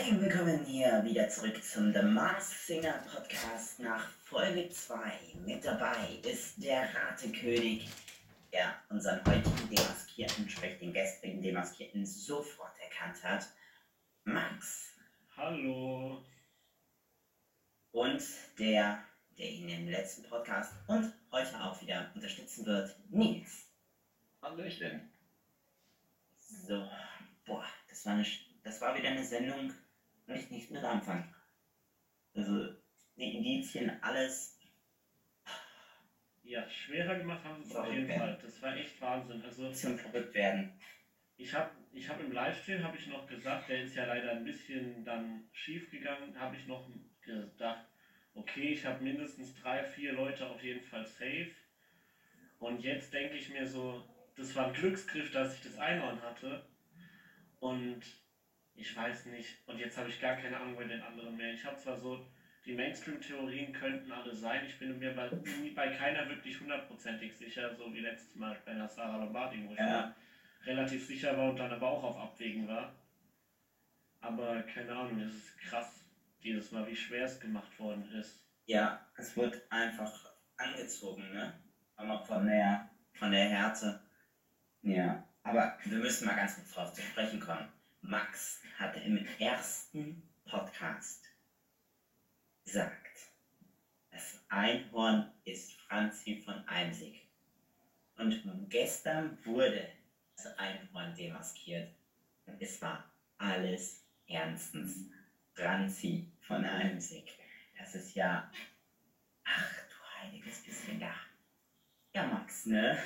Hey, willkommen hier wieder zurück zum The Mars Singer Podcast nach Folge 2. Mit dabei ist der Ratekönig, der unseren heutigen Demaskierten, sprich den gestrigen Demaskierten, sofort erkannt hat. Max. Hallo. Und der, der ihn im letzten Podcast und heute auch wieder unterstützen wird, Nils. Hallöchen. So, boah, das war, eine, das war wieder eine Sendung, und ich nichts mit anfangen. Also, die Indizien, alles. Ja, schwerer gemacht haben sie es auf jeden werden. Fall. Das war echt Wahnsinn. Also Zum verrückt werden. ich habe ich hab im Livestream habe ich noch gesagt, der ist ja leider ein bisschen dann schief gegangen, habe ich noch gedacht, okay, ich habe mindestens drei, vier Leute auf jeden Fall safe. Und jetzt denke ich mir so, das war ein Glücksgriff, dass ich das Einhorn hatte. Und ich weiß nicht. Und jetzt habe ich gar keine Ahnung bei den anderen mehr. Ich habe zwar so, die Mainstream-Theorien könnten alle sein. Ich bin mir bei, bei keiner wirklich hundertprozentig sicher, so wie letztes Mal bei der Sarah Lombardi, wo ich Ja. mir relativ sicher war und dann aber auch auf Abwägen war. Aber keine Ahnung, es ist krass, dieses Mal, wie schwer es gemacht worden ist. Ja, es wird einfach angezogen, ne? Aber von der, von der Härte. Ja, aber wir müssen mal ganz kurz drauf zu sprechen kommen. Max hatte im ersten Podcast gesagt, das Einhorn ist Franzi von Eimsig. Und gestern wurde das Einhorn demaskiert. Und es war alles ernstens Franzi von Eimsig. Das ist ja. Ach du heiliges bisschen da. Ja, Max, ne?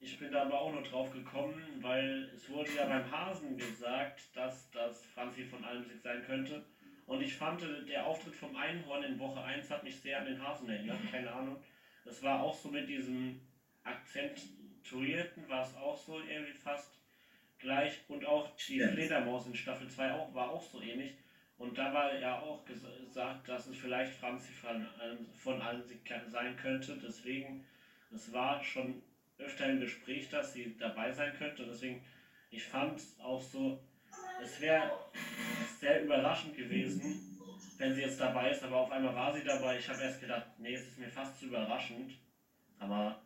Ich bin da aber auch noch drauf gekommen, weil es wurde ja beim Hasen gesagt, dass das Franzi von Almsig sein könnte. Und ich fand, der Auftritt vom Einhorn in Woche 1 hat mich sehr an den Hasen erinnert, keine Ahnung. Das war auch so mit diesem Akzentuierten, war es auch so irgendwie fast gleich. Und auch die. Fledermaus in Staffel 2 auch, war auch so ähnlich. Und da war ja auch ges- gesagt, dass es vielleicht Franzi von, von Almsig sein könnte. Deswegen, es war schon öfter im Gespräch, dass sie dabei sein könnte. Deswegen, ich fand es auch so, es wäre sehr überraschend gewesen, wenn sie jetzt dabei ist, aber auf einmal war sie dabei. Ich habe erst gedacht, nee, es ist mir fast zu überraschend. Aber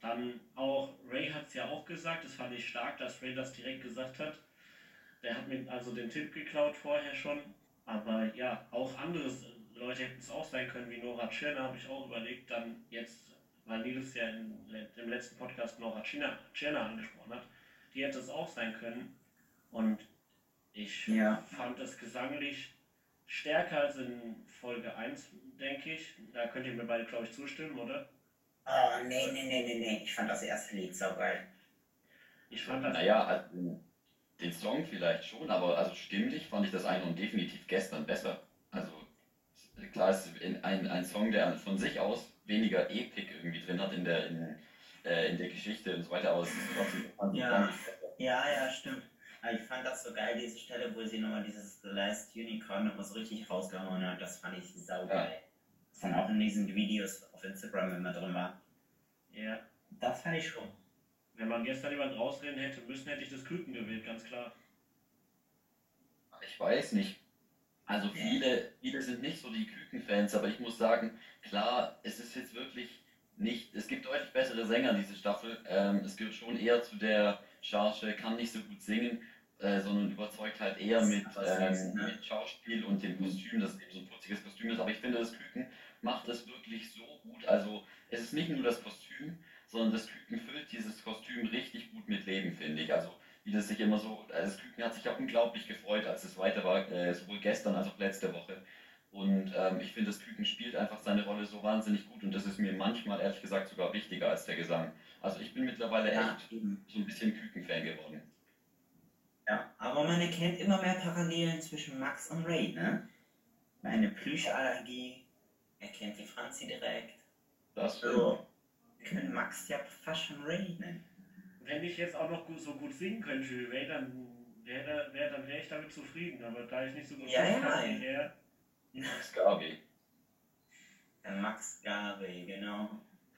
dann auch, Ray hat es ja auch gesagt, das fand ich stark, dass Ray das direkt gesagt hat. Der hat mir also den Tipp geklaut vorher schon. Aber ja, auch andere Leute hätten es auch sein können, wie Nora Tschirner, habe ich auch überlegt. Dann jetzt, weil Nils ja in, im letzten Podcast Nora Tschirner, Tschirner angesprochen hat, die hätte es auch sein können. Und ich Ja. fand es gesanglich stärker als in Folge 1, denke ich. Da könnt ihr mir beide, glaube ich, zustimmen, oder? Oh, nee, nee, nee, nee, nee. Ich fand das erste Lied so geil. Ich fand das. Naja, also, den Song vielleicht schon, aber also stimmlich fand ich das Einhorn definitiv gestern besser. Also klar ist in- ein, ein Song, der von sich aus weniger Epik irgendwie drin hat in der, in, äh, in der Geschichte und so weiter, aber es ist trotzdem Ja. Ja, ja, stimmt. Aber ich fand das so geil, diese Stelle, wo sie nochmal dieses The Last Unicorn nochmal so richtig rausgehauen hat. Das fand ich saugeil. Das dann auch in diesen Videos auf Instagram immer drin war. Ja. Das fand ich schon. Wenn man gestern jemand rausreden hätte müssen, hätte ich das Küken gewählt, ganz klar. Ich weiß nicht. Also viele, viele sind nicht so die Küken-Fans, aber ich muss sagen, klar, es ist jetzt wirklich nicht, es gibt deutlich bessere Sänger diese Staffel. Ähm, es gehört schon eher zu der Charge, kann nicht so gut singen, äh, sondern überzeugt halt eher Das mit, ähm, ne? mit Schauspiel und dem Kostüm, das eben so ein putziges Kostüm ist. Aber ich finde, das Küken macht es wirklich so gut. Also es ist nicht nur das Kostüm, sondern das Küken füllt dieses Kostüm richtig gut mit Leben, finde ich. Also wie das sich immer so, also das Küken hat sich ja unglaublich gefreut, als es weiter war, äh, sowohl gestern als auch letzte Woche. Und ähm, ich finde, das Küken spielt einfach seine Rolle so wahnsinnig gut und das ist mir manchmal ehrlich gesagt sogar wichtiger als der Gesang. Also ich bin mittlerweile Ja, echt so ein bisschen Küken-Fan geworden. Ja, aber man erkennt immer mehr Parallelen zwischen Max und Ray, ne? Meine Plüschallergie erkennt die Franzi direkt. Das So, wir können Max ja fast schon Ray nennen. Wenn ich jetzt auch noch gut, so gut singen könnte Ray, dann wäre wär, dann wär ich damit zufrieden. Aber da ich nicht so gut Ja, singen ja. kann wie er, Scarby. Der Max Gabe, genau.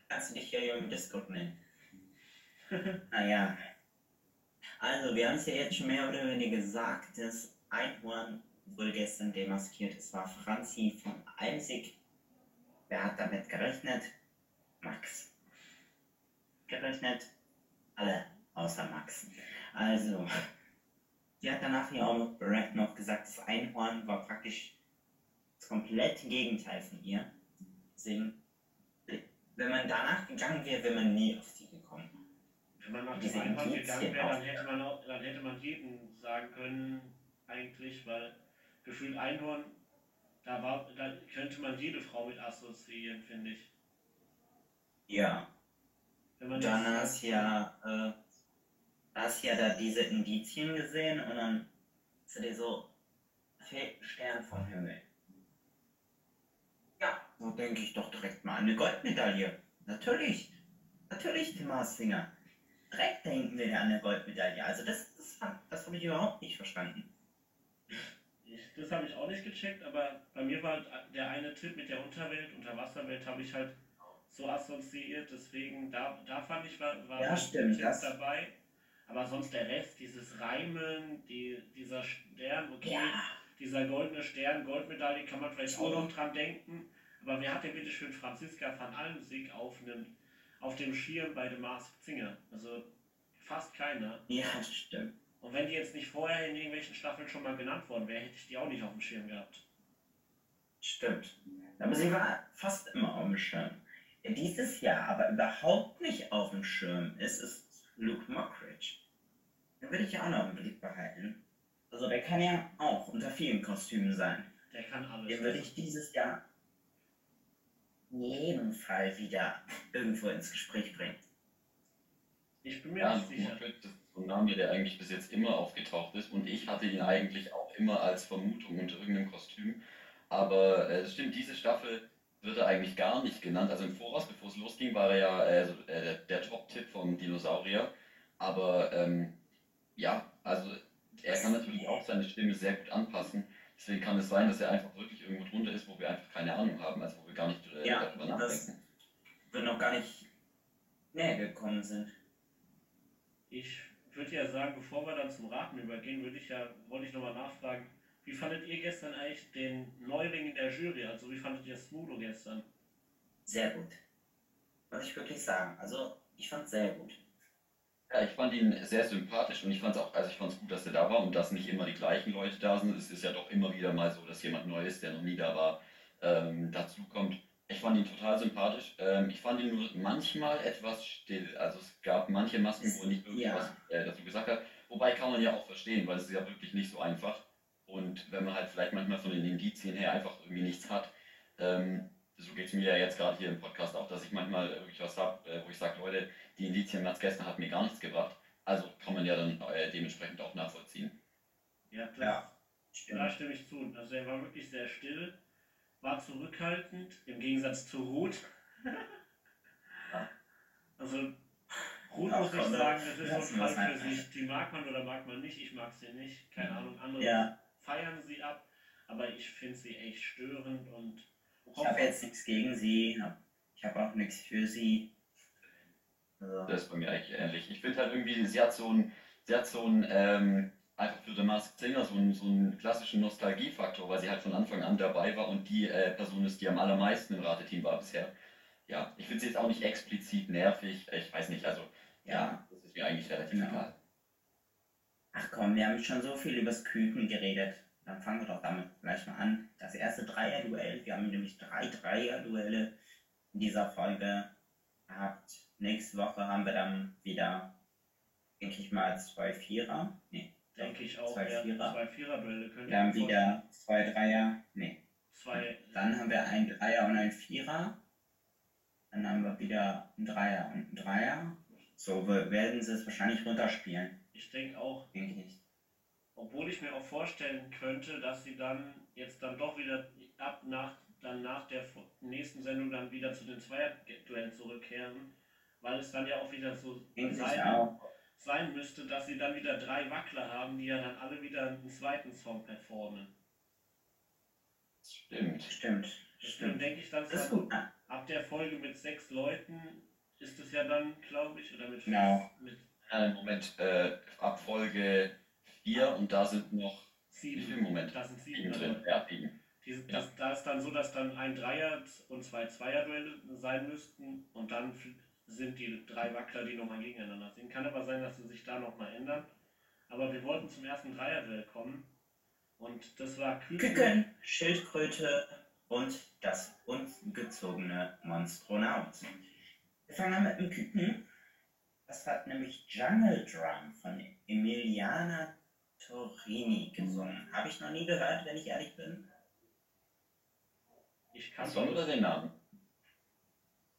Kannst du dich ja im Discord nennen. naja. Also, wir haben es ja jetzt schon mehr oder weniger gesagt, das Einhorn wohl gestern demaskiert. Es war Franzi von Einzig. Wer hat damit gerechnet? Max. Gerechnet? Alle außer Max. Also, sie hat danach ja auch noch, Brad noch gesagt, das Einhorn war praktisch das komplette Gegenteil von ihr. Deswegen, wenn man danach gegangen wäre, wäre man nie auf sie gekommen. Wenn man nach dem Indizien gegangen wäre, dann hätte man auch, dann hätte man jeden sagen können, eigentlich, weil gefühlt Einhorn, da war, da könnte man jede Frau mit assoziieren, finde ich. Ja, dann hast ja, äh, hast ja da diese Indizien gesehen und dann ist dir so, fällt ein Stern vom Himmel. Ja, so denke ich doch direkt mal an eine Goldmedaille. Natürlich, natürlich, Tim Harsfinger. Direkt denken wir an eine Goldmedaille. Also das, das, das habe ich überhaupt nicht verstanden. Das habe ich auch nicht gecheckt, aber bei mir war der eine Tipp mit der Unterwelt, Unterwasserwelt, habe ich halt so assoziiert, deswegen da, da fand ich war, war Ja, stimmt, das- dabei. Aber sonst der Rest, dieses Reimen, die, dieser Stern, okay, Ja, dieser goldene Stern, Goldmedaille, kann man vielleicht auch noch dran denken. Aber wer hat denn bitte schön Franziska van Almsig auf, einem, auf dem Schirm bei The Masked Singer? Also fast keiner. ja, stimmt. Und wenn die jetzt nicht vorher in irgendwelchen Staffeln schon mal genannt worden wäre, hätte ich die auch nicht auf dem Schirm gehabt. Stimmt. Aber sie war fast immer auf dem Schirm. Dieses Jahr aber überhaupt nicht auf dem Schirm ist, ist Luke Mockridge. Den würde ich ja auch noch im Blick behalten. Also der kann ja auch unter vielen Kostümen sein. Der kann alles. Den würde ich dieses Jahr in jedem Fall wieder irgendwo ins Gespräch bringen. Ich bin mir Ja, nicht sicher. Mockridge, das ist so ein Name, der eigentlich bis jetzt immer aufgetaucht ist und ich hatte ihn eigentlich auch immer als Vermutung unter irgendeinem Kostüm. Aber äh, das stimmt, diese Staffel wird er eigentlich gar nicht genannt. Also im Voraus, bevor es losging, war er ja äh, äh, der, der Top-Tipp vom Dinosaurier. Aber ähm, ja, also er kann natürlich auch seine Stimme sehr gut anpassen. Deswegen kann es sein, dass er einfach wirklich irgendwo drunter ist, wo wir einfach keine Ahnung haben, also wo wir gar nicht äh, Ja, darüber das- nachdenken. Wir noch gar nicht näher gekommen sind. Ich würde ja sagen, bevor wir dann zum Raten übergehen, würde ich ja, wollte ich nochmal nachfragen, wie fandet ihr gestern eigentlich den Neuling in der Jury? Also wie fandet ihr Smudo gestern? Sehr gut. Muss ich wirklich sagen. Also ich fand sehr gut. Ja, ich fand ihn sehr sympathisch und ich fand es auch, also ich fand es gut, dass er da war und dass nicht immer die gleichen Leute da sind. Es ist ja doch immer wieder mal so, dass jemand Neues, der noch nie da war, ähm, dazukommt. Ich fand ihn total sympathisch. Ähm, ich fand ihn nur manchmal etwas still. Also es gab manche Masken, wo er nicht wirklich Ja. was äh, dazu gesagt hat. Wobei kann man ja auch verstehen, weil es ist ja wirklich nicht so einfach. Und wenn man halt vielleicht manchmal von den Indizien her einfach irgendwie nichts hat, ähm, so geht es mir ja jetzt gerade hier im Podcast auch, dass ich manchmal wirklich was habe, äh, wo ich sage, Leute, die Indizien Mats gestern hat mir gar nichts gebracht. Also kann man ja dann äh, dementsprechend auch nachvollziehen. Ja, das, Ja, da stimme ich zu. Also er war wirklich sehr still, war zurückhaltend, im Gegensatz zu Ruth. Ja. Also Ruth muss ich komm, sagen, das ist so ein Fall für sich. Die mag man oder mag man nicht. Ich mag sie nicht. Keine Ahnung, andere Ja, feiern sie ab. Aber ich finde sie echt störend und ich habe jetzt nichts gegen sie. Ich habe auch nichts für sie. Also, Das ist bei mir eigentlich ähnlich. Ich finde halt irgendwie, sie hat so ein, sie hat so ein, ähm, einfach für The Masked Singer so einen, so einen klassischen Nostalgiefaktor, weil sie halt von Anfang an dabei war und die äh, Person ist, die am allermeisten im Rateteam war bisher. Ja, ich finde sie jetzt auch nicht explizit nervig. Ich weiß nicht, also ja, ja. das ist mir eigentlich relativ Genau. egal. Ach komm, wir haben schon so viel übers Küken geredet. Dann fangen wir doch damit gleich mal an. Das erste Dreier-Duell. Wir haben nämlich drei Dreier-Duelle in dieser Folge gehabt. Nächste Woche haben wir dann wieder, denke ich mal, zwei Vierer. Nee, denke ich auch, Zwei ja, Vierer. zwei Vierer-Duelle können wir haben wieder zwei Dreier. Nee, zwei dann haben wir ein Dreier und ein Vierer. Dann haben wir wieder ein Dreier und ein Dreier. So wir- werden sie es wahrscheinlich runterspielen, Ich denke auch, ich. obwohl ich mir auch vorstellen könnte, dass sie dann jetzt dann doch wieder ab nach dann nach der nächsten Sendung dann wieder zu den Zweierduellen zurückkehren, weil es dann ja auch wieder so ich sein, auch. sein müsste, dass sie dann wieder drei Wackler haben, die ja dann alle wieder einen zweiten Song performen. Stimmt. Stimmt. Deswegen Stimmt. denke ich, dass Das dann gut. Ah, ab der Folge mit sechs Leuten ist es ja dann, glaube ich, oder mit, Genau. mit Äh, Moment, äh, ab Folge 4 und da sind noch, wie sieben. viel Moment? Das sind sieben. Sieben dann so, dass dann ein Dreier- und zwei Zweier-Duelle sein müssten und dann sind die drei Wackler, die nochmal gegeneinander sind. Kann aber sein, dass sie sich da nochmal ändern. Aber wir wollten zum ersten Dreier-Duell kommen. Und das war Küken, Küken Schildkröte und das ungezogene Monstronaut. Wir fangen an mit dem Küken. Das hat nämlich Jungle Drum von Emiliana Torini gesungen. Habe ich noch nie gehört, wenn ich ehrlich bin. Ich kann Song oder den Namen?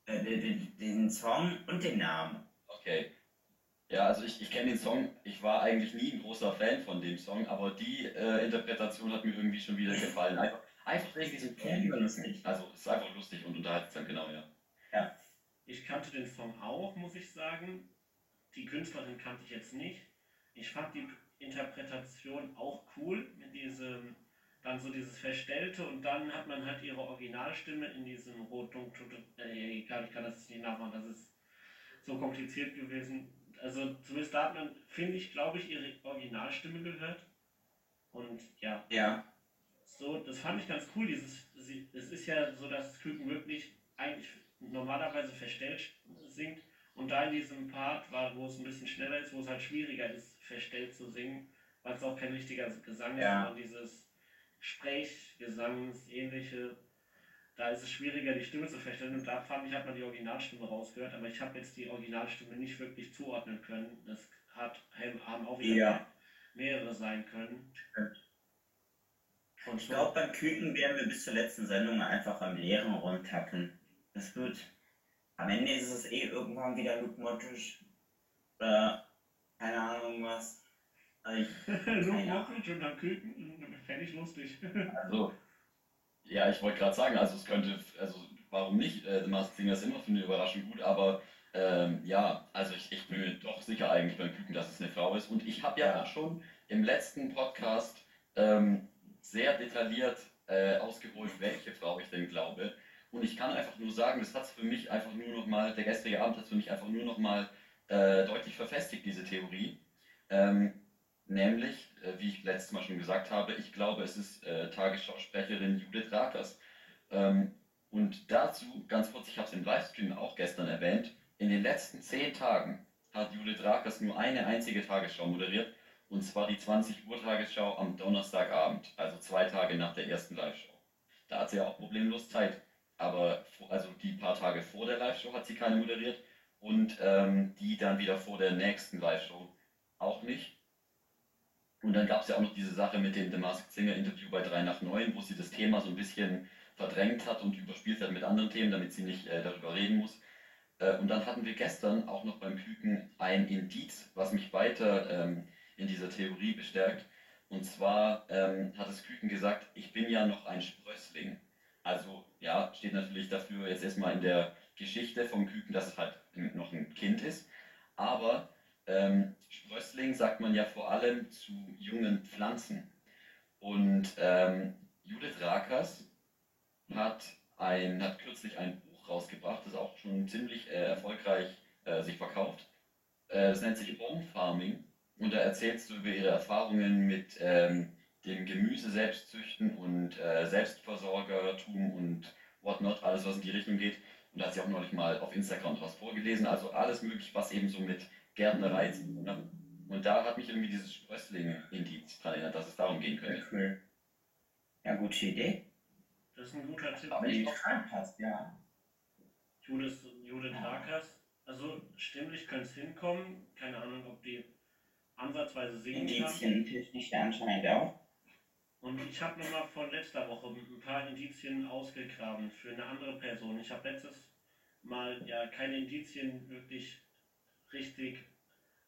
Äh, den, den, Song und den Namen. Okay. Ja, also ich, ich kenne den Song. Ich war eigentlich nie ein großer Fan von dem Song, aber die äh, Interpretation hat mir irgendwie schon wieder gefallen. Einfach, einfach wegen diesem lustig. Also es ist einfach lustig und unterhaltsam, genau, ja. Ja. Ich kannte den Song auch, muss ich sagen. Die Künstlerin kannte ich jetzt nicht. Ich fand die Interpretation auch cool mit diesem dann so dieses Verstellte und dann hat man halt ihre Originalstimme in diesem rot-dunkel, äh, egal, ich kann das nicht nachmachen, das ist so kompliziert gewesen. Also zumindest da hat man, finde ich, glaube ich, ihre Originalstimme gehört. Und ja. Ja. So, das fand ich ganz cool. Dieses, es ist ja so, dass Küken wirklich eigentlich normalerweise verstellt singt. Und da in diesem Part, war, wo es ein bisschen schneller ist, wo es halt schwieriger ist, verstellt zu singen, weil es auch kein richtiger Gesang ist, sondern dieses Sprechgesangsähnliche, da ist es schwieriger, die Stimme zu verstehen. Und da fand ich, hat man die Originalstimme rausgehört, aber ich habe jetzt die Originalstimme nicht wirklich zuordnen können. Das hat, haben auch wieder ja. mehrere sein können. Und ich glaube, beim Küken werden wir bis zur letzten Sendung einfach am leeren rumtacken. Das gut. Am Ende ist es eh irgendwann wieder lutmottisch. Oder keine Ahnung was. Also Luke Mockridge und am Küken, fände ich lustig. also, ja, ich wollte gerade sagen, also es könnte, also warum nicht? Äh, The Masked Singer ist immer für eine Überraschung gut, aber ähm, ja, also ich, ich bin mir doch sicher eigentlich beim Küken, dass es eine Frau ist. Und ich habe ja, ja auch schon im letzten Podcast ähm, sehr detailliert äh, ausgeholt, welche Frau ich denn glaube. Und ich kann einfach nur sagen, das hat es für mich einfach nur noch mal, der gestrige Abend hat es für mich einfach nur noch mal äh, deutlich verfestigt, diese Theorie. Ähm, Nämlich, äh, wie ich letztes Mal schon gesagt habe, ich glaube, es ist äh, Tagesschausprecherin Judith Rakers. Ähm, und dazu, ganz kurz, ich habe es im Livestream auch gestern erwähnt, in den letzten zehn Tagen hat Judith Rakers nur eine einzige Tagesschau moderiert, und zwar die 20 Uhr Tagesschau am Donnerstagabend, also zwei Tage nach der ersten Live-Show. Da hat sie ja auch problemlos Zeit, aber also die paar Tage vor der Live-Show hat sie keine moderiert und ähm, die dann wieder vor der nächsten Live-Show auch nicht. Und dann gab es ja auch noch diese Sache mit dem The Masked Singer Interview bei 3 nach 9, wo sie das Thema so ein bisschen verdrängt hat und überspielt hat mit anderen Themen, damit sie nicht äh, darüber reden muss. Äh, und dann hatten wir gestern auch noch beim Küken ein Indiz, was mich weiter ähm, in dieser Theorie bestärkt. Und zwar ähm, hat das Küken gesagt, ich bin ja noch ein Sprössling. Also ja, steht natürlich dafür jetzt erstmal in der Geschichte vom Küken, dass es halt noch ein Kind ist. Aber ähm, Sprössling sagt man ja vor allem zu jungen Pflanzen. Und ähm, Judith Rakers hat, ein, hat kürzlich ein Buch rausgebracht, das auch schon ziemlich äh, erfolgreich äh, sich verkauft. Äh, das nennt sich Home Farming und da erzählst du über ihre Erfahrungen mit ähm, dem Gemüse selbst züchten und äh, Selbstversorgertum und whatnot, alles was in die Richtung geht. Und da hat sie auch neulich mal auf Instagram was vorgelesen, also alles mögliche, was eben so mit Gärtnerei zu tun haben. Und da hat mich irgendwie dieses Sprössling-Indiz dran erinnert, dass es darum gehen könnte. Cool. Ja, gute Idee. Das ist ein guter Tipp. Aber die passt, ja. Judith, Judith Rakers. Also stimmlich könnte es hinkommen. Keine Ahnung, ob die ansatzweise singen Indizien technisch anscheinend auch. Und ich habe nochmal von letzter Woche ein paar Indizien ausgegraben für eine andere Person. Ich habe letztes Mal ja keine Indizien wirklich richtig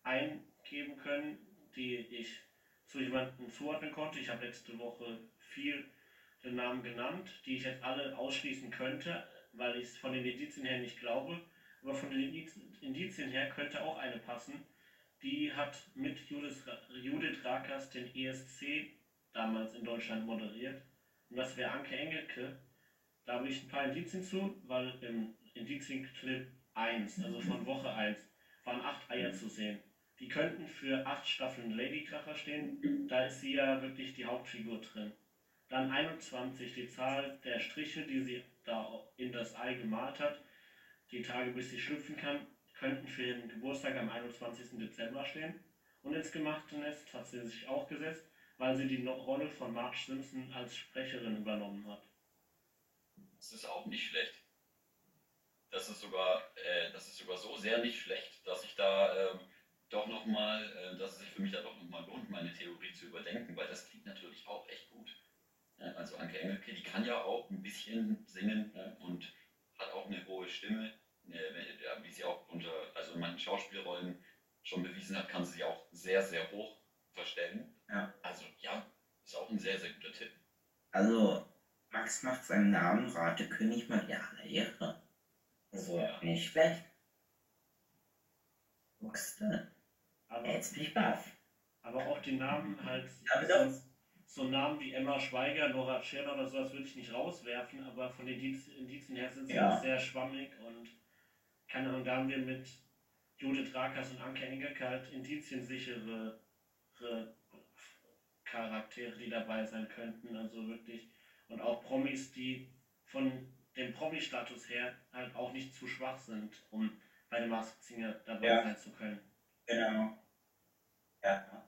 eingeben können, die ich zu jemandem zuordnen konnte. Ich habe letzte Woche viel den Namen genannt, die ich jetzt alle ausschließen könnte, weil ich es von den Indizien her nicht glaube. Aber von den Indizien her könnte auch eine passen. Die hat mit Judith, Judith Rakers den ESC damals in Deutschland moderiert. Und das wäre Anke Engelke. Da habe ich ein paar Indizien zu, weil im Indizienclip 1, also von Woche 1, waren acht Eier zu sehen. Die könnten für acht Staffeln Ladykracher stehen. Da ist sie ja wirklich die Hauptfigur drin. Dann 21, die Zahl der Striche, die sie da in das Ei gemalt hat, die Tage bis sie schlüpfen kann, könnten für ihren Geburtstag am 21. Dezember stehen. Und ins gemachte Nest hat sie sich auch gesetzt, weil sie die Rolle von Marge Simpson als Sprecherin übernommen hat. Das ist auch nicht schlecht. Das ist sogar, äh, das ist sogar so sehr nicht schlecht, dass ich da ähm, doch nochmal, äh, dass es sich für mich da doch nochmal lohnt, meine Theorie zu überdenken, weil das klingt natürlich auch echt gut. Ja, also Anke Engelke, die kann ja auch ein bisschen singen ja, und hat auch eine hohe Stimme, äh, wie sie auch unter, also in manchen Schauspielrollen schon bewiesen hat, kann sie sich auch sehr, sehr hoch verstellen. Ja. Also ja, ist auch ein sehr, sehr guter Tipp. Also, Max macht seinen Namen Ratekönig mal die aller Ehre. Also, Ja. nicht schlecht. Guckst du? Aber, Jetzt bin ich baff. aber auch die Namen halt, Aber doch. so, Namen wie Emma Schweiger, Nora Tschirner oder sowas würde ich nicht rauswerfen, aber von den Indiz, Indizien her sind sie Ja. auch sehr schwammig und keine Ahnung, da haben wir mit Judith Rakers und Anke Engelke halt indiziensichere re- Charaktere, die dabei sein könnten, also wirklich und auch Promis, die von dem Promi-Status her halt auch nicht zu schwach sind, um bei dem Masked Singer dabei Ja. sein zu können. Genau. Ja,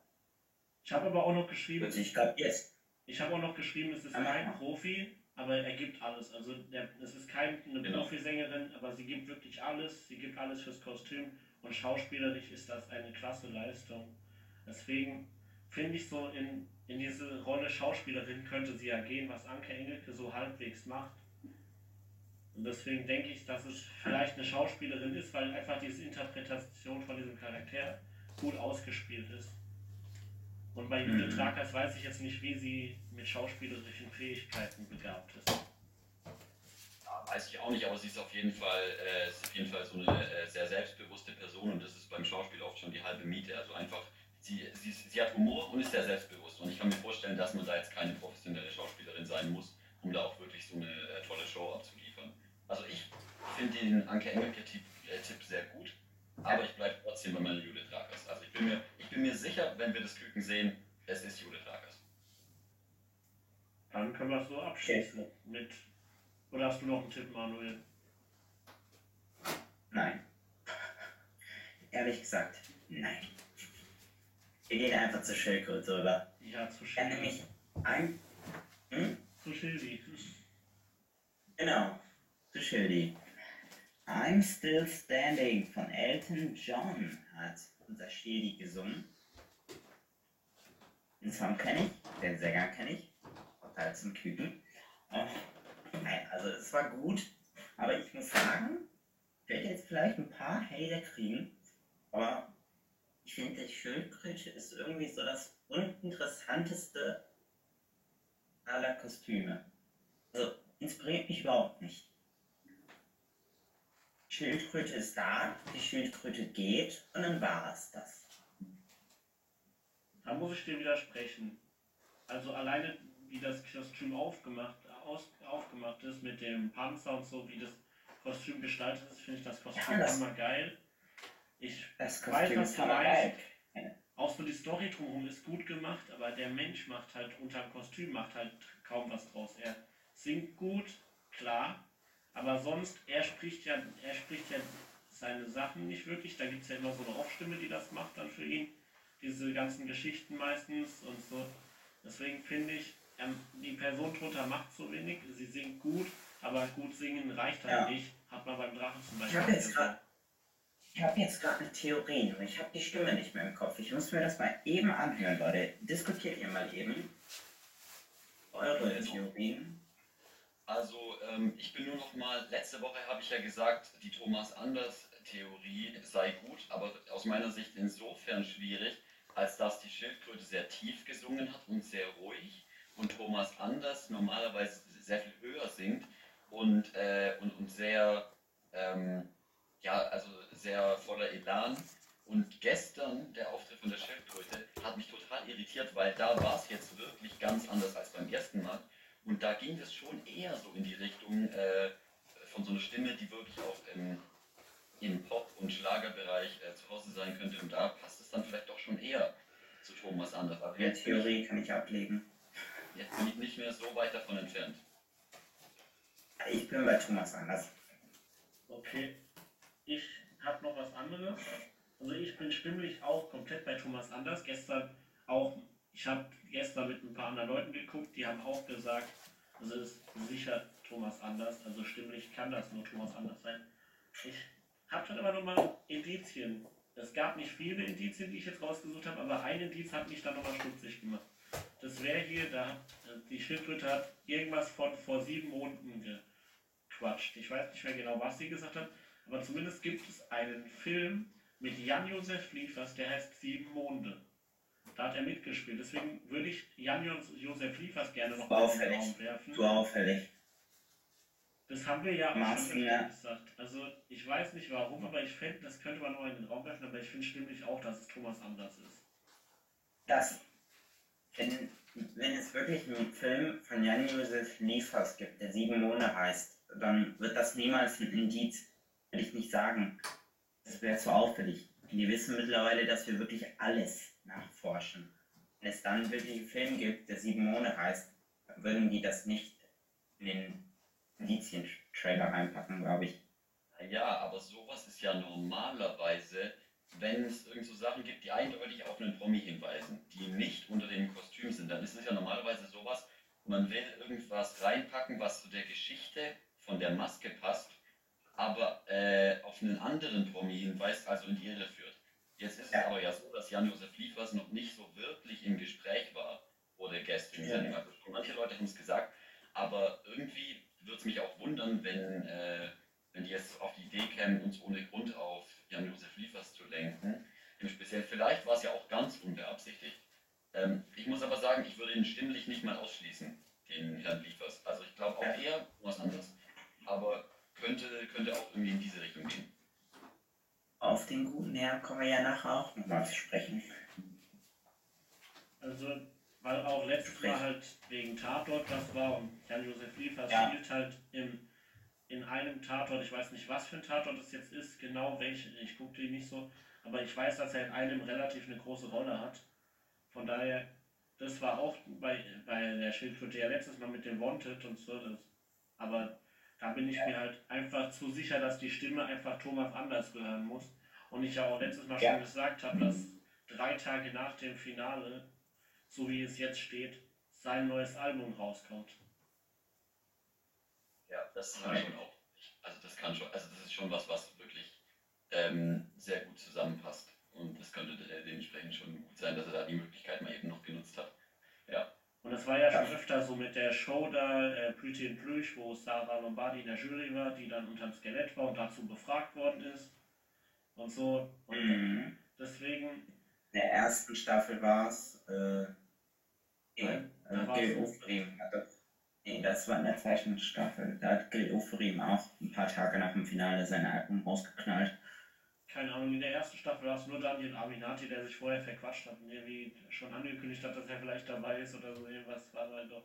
Ich habe aber auch noch geschrieben, ich glaube jetzt. ich habe auch noch geschrieben, es ist Aber- kein Profi, aber er gibt alles. Also der, es ist keine Genau. Profisängerin, aber sie gibt wirklich alles. Sie gibt alles fürs Kostüm und schauspielerisch ist das eine klasse Leistung. Deswegen finde ich so in, in diese Rolle Schauspielerin könnte sie ja gehen, was Anke Engelke so halbwegs macht. Und deswegen denke ich, dass es vielleicht eine Schauspielerin ist, weil einfach diese Interpretation von diesem Charakter gut ausgespielt ist. Und bei Judith Mhm. Rakers weiß ich jetzt nicht, wie sie mit schauspielerischen Fähigkeiten begabt ist. Ja, weiß ich auch nicht, aber sie ist auf jeden Fall, äh, ist auf jeden Fall so eine äh, sehr selbstbewusste Person und das ist beim Schauspiel oft schon die halbe Miete. Also einfach, sie, sie, sie hat Humor und ist sehr selbstbewusst. Und ich kann mir vorstellen, dass man da jetzt keine professionelle Schauspielerin sein muss, um da auch wirklich so eine äh, tolle Show abzuliefern. Also ich finde den Anke Engelke-Tipp äh, Tipp sehr gut, aber ich bleibe trotzdem bei meiner Judith Rakers. Also ich bin, mir, ich bin mir sicher, wenn wir das Küken sehen, es ist Judith Rakers. Dann können wir es so abschließen. Mit, oder hast du noch einen Tipp, Manuel? Nein. Ehrlich gesagt, nein. Wir gehen einfach zur Schildkröte rüber. Ja, zu Dann Schildi. nämlich ein. Hm? Zu Schildi. Genau, zu Schildi. I'm Still Standing von Elton John hat unser Schildi gesungen. Den Song kenne ich, den Sänger kenne ich, Teil zum Küken. Äh, nein, also es war gut, aber ich muss sagen, ich werde jetzt vielleicht ein paar Hater kriegen, aber ich finde, die Schildkröte ist irgendwie so das uninteressanteste aller Kostüme. Also, inspiriert mich überhaupt nicht. Schildkröte ist da, die Schildkröte geht und dann war es das. Da muss ich dir widersprechen. Also alleine wie das Kostüm aufgemacht, aus, aufgemacht ist mit dem Panzer und so, wie das Kostüm gestaltet ist, finde ich das Kostüm Ja, das- immer geil. Ich Das weiß, was du meinst. Auch so die Story drumherum ist gut gemacht, aber der Mensch macht halt unterm Kostüm macht halt kaum was draus. Er singt gut, klar, aber sonst, er spricht ja, er spricht ja seine Sachen nicht wirklich. Da gibt es ja immer so eine Off-Stimme, die das macht dann für ihn. Diese ganzen Geschichten meistens und so. Deswegen finde ich, ähm, die Person drunter macht so wenig. Sie singt gut, aber gut singen reicht halt Ja. nicht. Hat man beim Drachen zum Ich Beispiel. habe jetzt gerade ich habe jetzt gerade eine Theorie, nur ich habe die Stimme nicht mehr im Kopf. Ich muss mir das mal eben anhören, Leute. Diskutiert ihr mal eben eure Theorien. Also, ähm, ich bin nur noch mal, letzte Woche habe ich ja gesagt, die Thomas Anders Theorie sei gut, aber aus meiner Sicht insofern schwierig, als dass die Schildkröte sehr tief gesungen hat und sehr ruhig und Thomas Anders normalerweise sehr viel höher singt und, äh, und, und sehr, ähm, ja, also sehr voller Elan. Und gestern, der Auftritt von der Schildkröte, hat mich total irritiert, weil da war es jetzt wirklich ganz anders als beim ersten Mal. Und da ging es schon eher so in die Richtung äh, von so einer Stimme, die wirklich auch im, im Pop- und Schlagerbereich äh, zu Hause sein könnte. Und da passt es dann vielleicht doch schon eher zu Thomas Anders. Aber Die jetzt bin ich- Theorie kann ich ablegen. jetzt bin ich nicht mehr so weit davon entfernt. Ich bin bei Thomas Anders. Okay. Ich habe noch was anderes. Also ich bin stimmlich auch komplett bei Thomas Anders. Gestern auch, ich habe gestern mit ein paar anderen Leuten geguckt, die haben auch gesagt, es ist sicher Thomas Anders. Also stimmlich kann das nur Thomas Anders sein. Ich habe dann aber nochmal Indizien. Es gab nicht viele Indizien, die ich jetzt rausgesucht habe, aber ein Indiz hat mich dann nochmal stutzig gemacht. Das wäre hier, da die Schildkröte hat irgendwas von vor sieben Monaten gequatscht. Ich weiß nicht mehr genau, was sie gesagt hat, aber zumindest gibt es einen Film mit Jan-Josef Liefers, der heißt Sieben Monde. Da hat er mitgespielt. Deswegen würde ich Jan-Josef Liefers gerne noch mal in den Raum werfen. Du auffällig. Das haben wir ja auch schon gesagt. Also ich weiß nicht warum, aber ich fände, das könnte man noch in den Raum werfen, aber ich finde stimmlich auch, dass es Thomas Anders ist. Das, wenn, wenn es wirklich einen Film von Jan-Josef Liefers gibt, der Sieben Monde heißt, dann wird das niemals ein Indiz, will ich nicht sagen. Das wäre zu auffällig. Die wissen mittlerweile, dass wir wirklich alles nachforschen. Wenn es dann wirklich einen Film gibt, der Sieben Monde heißt, dann würden die das nicht in den Indizien-Trailer reinpacken, glaube ich. Ja, aber sowas ist ja normalerweise, wenn es irgend so Sachen gibt, die eindeutig auf einen Promi hinweisen, die nicht unter dem Kostüm sind, dann ist es ja normalerweise sowas, man will irgendwas reinpacken, was zu der Geschichte von der Maske passt, aber äh, auf einen anderen Promi hinweist, also in die Irre führt. Jetzt ist es aber ja so, dass Jan-Josef Liefers noch nicht so wirklich im Gespräch war, wurde gestern. Ja. Also manche Leute haben es gesagt, aber irgendwie würde es mich auch wundern, wenn, äh, wenn die jetzt auf die Idee kämen, uns ohne Grund auf Jan-Josef Liefers zu lenken. Im Speziellen, vielleicht war es ja auch ganz unbeabsichtigt. Ähm, ich muss aber sagen, ich würde ihn stimmlich nicht mal ausschließen, den Herrn Liefers. Also ich glaube auch eher was anderes, aber könnte, könnte auch irgendwie in diese Richtung gehen. Auf den guten Herrn kommen wir ja nachher auch nochmal zu sprechen. Also weil auch letztes Mal halt wegen Tatort was war und Jan-Josef Liefers ja. spielt halt im, in einem Tatort, ich weiß nicht, was für ein Tatort es jetzt ist, genau welche, ich gucke die nicht so, aber ich weiß, dass er in einem relativ eine große Rolle hat. Von daher, das war auch bei, bei der Schildkröte ja letztes Mal mit dem Wanted und so, das, aber da bin ich ja. mir halt einfach zu sicher, dass die Stimme einfach Thomas anders gehören muss. Und ich ja auch letztes Mal ja. schon gesagt habe, dass drei Tage nach dem Finale so wie es jetzt steht, sein neues Album rauskommt. Ja, das kann schon auch. Also das kann schon, also das ist schon was, was wirklich ähm, sehr gut zusammenpasst. Und das könnte dementsprechend schon gut sein, dass er da die Möglichkeit mal eben noch genutzt hat. Und das war ja schon öfter so mit der Show da, äh, Pretty in Plüsch, wo Sarah Lombardi in der Jury war, die dann unterm Skelett war und dazu befragt worden ist. Und so. Und mhm. deswegen. In der ersten Staffel war es. Äh Nee, Gil Oferim hatte. Nee, das war in der zweiten Staffel. Da hat Gil Oferim auch ein paar Tage nach dem Finale sein Album rausgeknallt. Keine Ahnung, in der ersten Staffel war es nur Daniel Aminati, der sich vorher verquatscht hat und irgendwie schon angekündigt hat, dass er vielleicht dabei ist oder so. Irgendwas war da doch.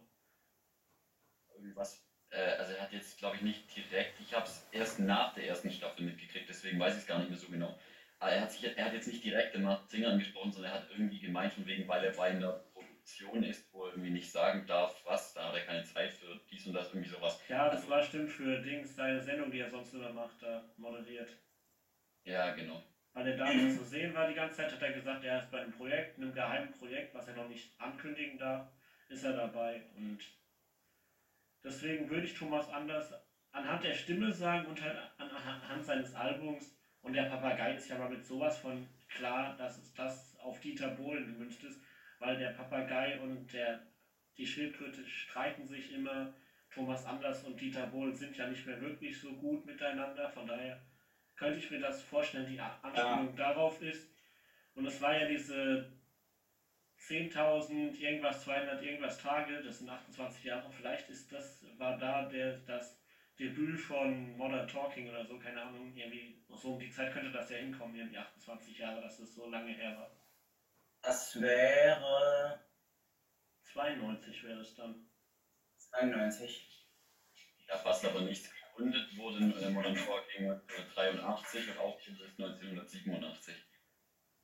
Irgendwas. Äh, also er hat jetzt, glaube ich, nicht direkt. Ich habe es erst nach der ersten Staffel mitgekriegt, deswegen weiß ich es gar nicht mehr so genau. Aber er hat, sich, er hat jetzt nicht direkt immer Singer angesprochen, sondern er hat irgendwie gemeint, von wegen, weil er bei einer Situation ist, wo er irgendwie nicht sagen darf, was, da hat er keine Zeit für dies und das, irgendwie sowas. Ja, das also, war stimmt für Dings, seine Sendung, die er sonst immer macht, da moderiert. Ja, genau. Weil er da nicht zu sehen war die ganze Zeit, hat er gesagt, er ist bei einem Projekt, einem geheimen Projekt, was er noch nicht ankündigen darf, ist er dabei und deswegen würde ich Thomas Anders anhand der Stimme sagen und halt anhand seines Albums und der Papagei ist ja mal mit sowas von klar, dass es das auf Dieter Bohlen gemünzt ist weil der Papagei und der, die Schildkröte streiten sich immer. Thomas Anders und Dieter Bohlen sind ja nicht mehr wirklich so gut miteinander, von daher könnte ich mir das vorstellen, die Anspielung ja. darauf ist. Und es war ja diese 10.000 irgendwas, 200 irgendwas Tage, das sind 28 Jahre, vielleicht ist das, war da der, das Debüt von Modern Talking oder so, keine Ahnung, irgendwie so um die Zeit könnte das ja hinkommen, irgendwie 28 Jahre, dass es so lange her war. Das wäre. 92 wäre es dann. 92. Ja, fast aber nichts gegründet wurde äh, Modern Talking 83 und auch 1987.